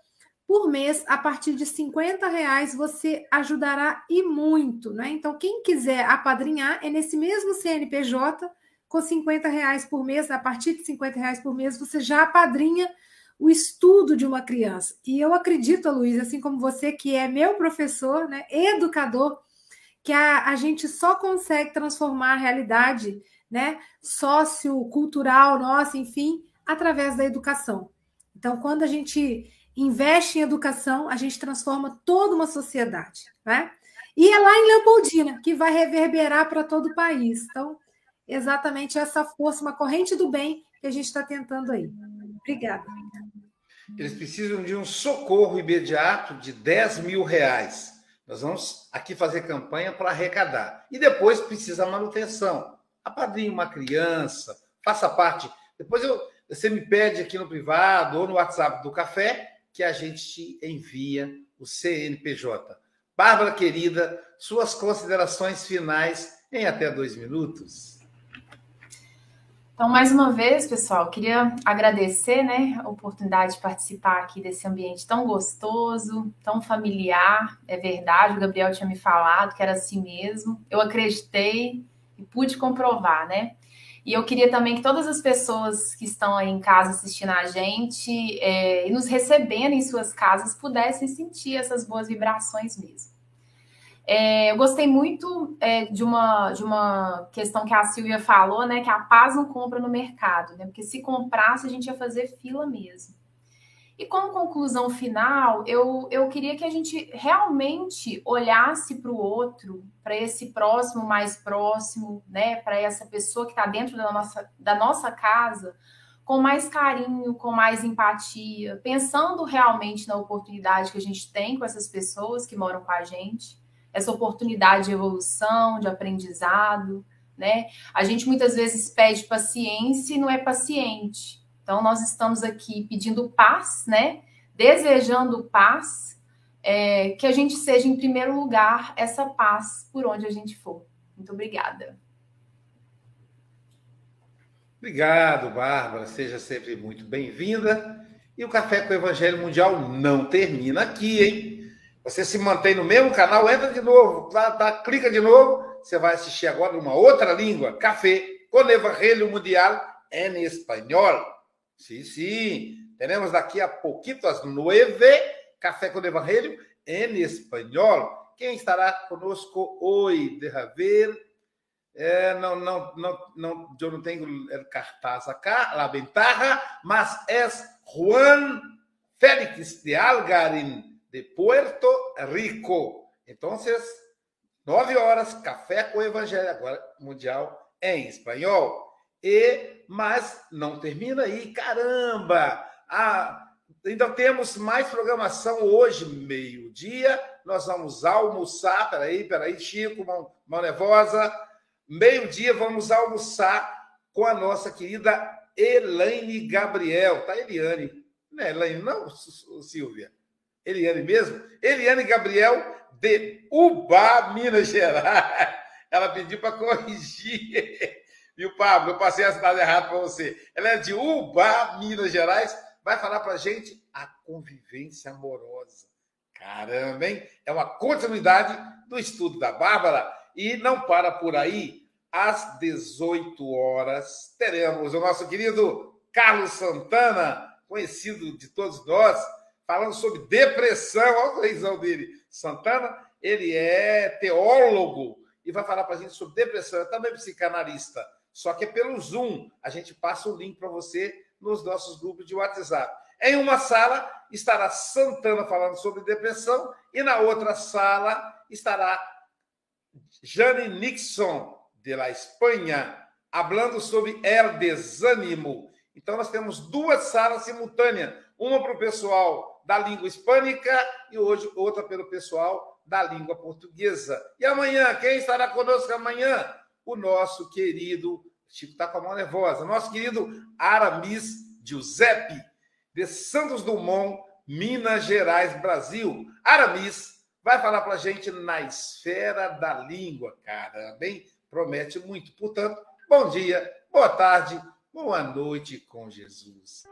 por mês, a partir de 50 reais, você ajudará e muito, né? Então, quem quiser apadrinhar é nesse mesmo CNPJ com 50 reais por mês, a partir de 50 reais por mês, você já apadrinha o estudo de uma criança. E eu acredito, Luiz, assim como você, que é meu professor, né, educador, que a, a gente só consegue transformar a realidade né, sociocultural nossa, enfim, através da educação. Então, quando a gente investe em educação, a gente transforma toda uma sociedade. Né? E é lá em Leopoldina que vai reverberar para todo o país. Então, exatamente essa força, uma corrente do bem que a gente está tentando aí. Obrigada. Eles precisam de um socorro imediato de 10 mil reais. Nós vamos aqui fazer campanha para arrecadar. E depois precisa manutenção. Apadrinhe uma criança, faça parte. Depois eu, você me pede aqui no privado ou no WhatsApp do café que a gente te envia o CNPJ. Bárbara querida, suas considerações finais em até dois minutos. Então, mais uma vez, pessoal, queria agradecer né, a oportunidade de participar aqui desse ambiente tão gostoso, tão familiar. É verdade, o Gabriel tinha me falado que era assim mesmo. Eu acreditei e pude comprovar, né? E eu queria também que todas as pessoas que estão aí em casa assistindo a gente é, e nos recebendo em suas casas pudessem sentir essas boas vibrações mesmo. É, eu gostei muito é, de, uma, de uma questão que a Silvia falou, né? Que a paz não compra no mercado, né? Porque se comprasse, a gente ia fazer fila mesmo. E como conclusão final, eu, eu queria que a gente realmente olhasse para o outro, para esse próximo mais próximo, né? Para essa pessoa que está dentro da nossa, da nossa casa, com mais carinho, com mais empatia, pensando realmente na oportunidade que a gente tem com essas pessoas que moram com a gente essa oportunidade de evolução, de aprendizado, né? A gente muitas vezes pede paciência e não é paciente. Então, nós estamos aqui pedindo paz, né? Desejando paz, é, que a gente seja, em primeiro lugar, essa paz por onde a gente for. Muito obrigada. Obrigado, Bárbara. Seja sempre muito bem-vinda. E o Café com o Evangelho Mundial não termina aqui, hein? Você se mantém no mesmo canal, entra de novo, clica de novo, você vai assistir agora uma outra língua, Café com Evangelho Mundial em espanhol. Sim, sim. Teremos daqui a pouquito, às nove, Café com Evangelho em espanhol. Quem estará conosco hoje? Deixa ver. É, não, não, não, não, eu não tenho cartaz acá, la ventaja, mas é Juan Félix de Algarin, de Puerto Rico. Então, nove horas, café com o Evangelho, agora mundial em espanhol. E, mas não termina aí, caramba! Ah, ainda temos mais programação hoje, meio-dia. Nós vamos almoçar. Peraí, peraí, Chico, mão, mão nervosa. Meio-dia vamos almoçar com a nossa querida Elaine Gabriel. Tá, Eliane? Não é Elaine, não, Silvia? Eliane mesmo? Eliane Gabriel, de Ubá, Minas Gerais. (laughs) Ela pediu para corrigir. (laughs) Viu, Pablo? Eu passei a cidade errada para você. Ela é de Ubá, Minas Gerais. Vai falar para gente a convivência amorosa. Caramba, hein? É uma continuidade do estudo da Bárbara. E não para por aí. Às 18 horas, teremos o nosso querido Carlos Santana, conhecido de todos nós, falando sobre depressão. Olha a sorrisão dele. Santana, ele é teólogo e vai falar para a gente sobre depressão. É também psicanalista, só que é pelo Zoom. A gente passa o link para você nos nossos grupos de WhatsApp. Em uma sala estará Santana falando sobre depressão e na outra sala estará Jane Nixon, de la Espanha, falando sobre el desânimo. Então, nós temos duas salas simultâneas, uma para o pessoal da língua hispânica e hoje outra pelo pessoal da língua portuguesa. E amanhã, quem estará conosco amanhã? O nosso querido, Chico está com a mão nervosa, nosso querido Aramis Giuseppe, de Santos Dumont, Minas Gerais, Brasil. Aramis vai falar para a gente na esfera da língua, cara, bem, promete muito. Portanto, bom dia, boa tarde, boa noite com Jesus.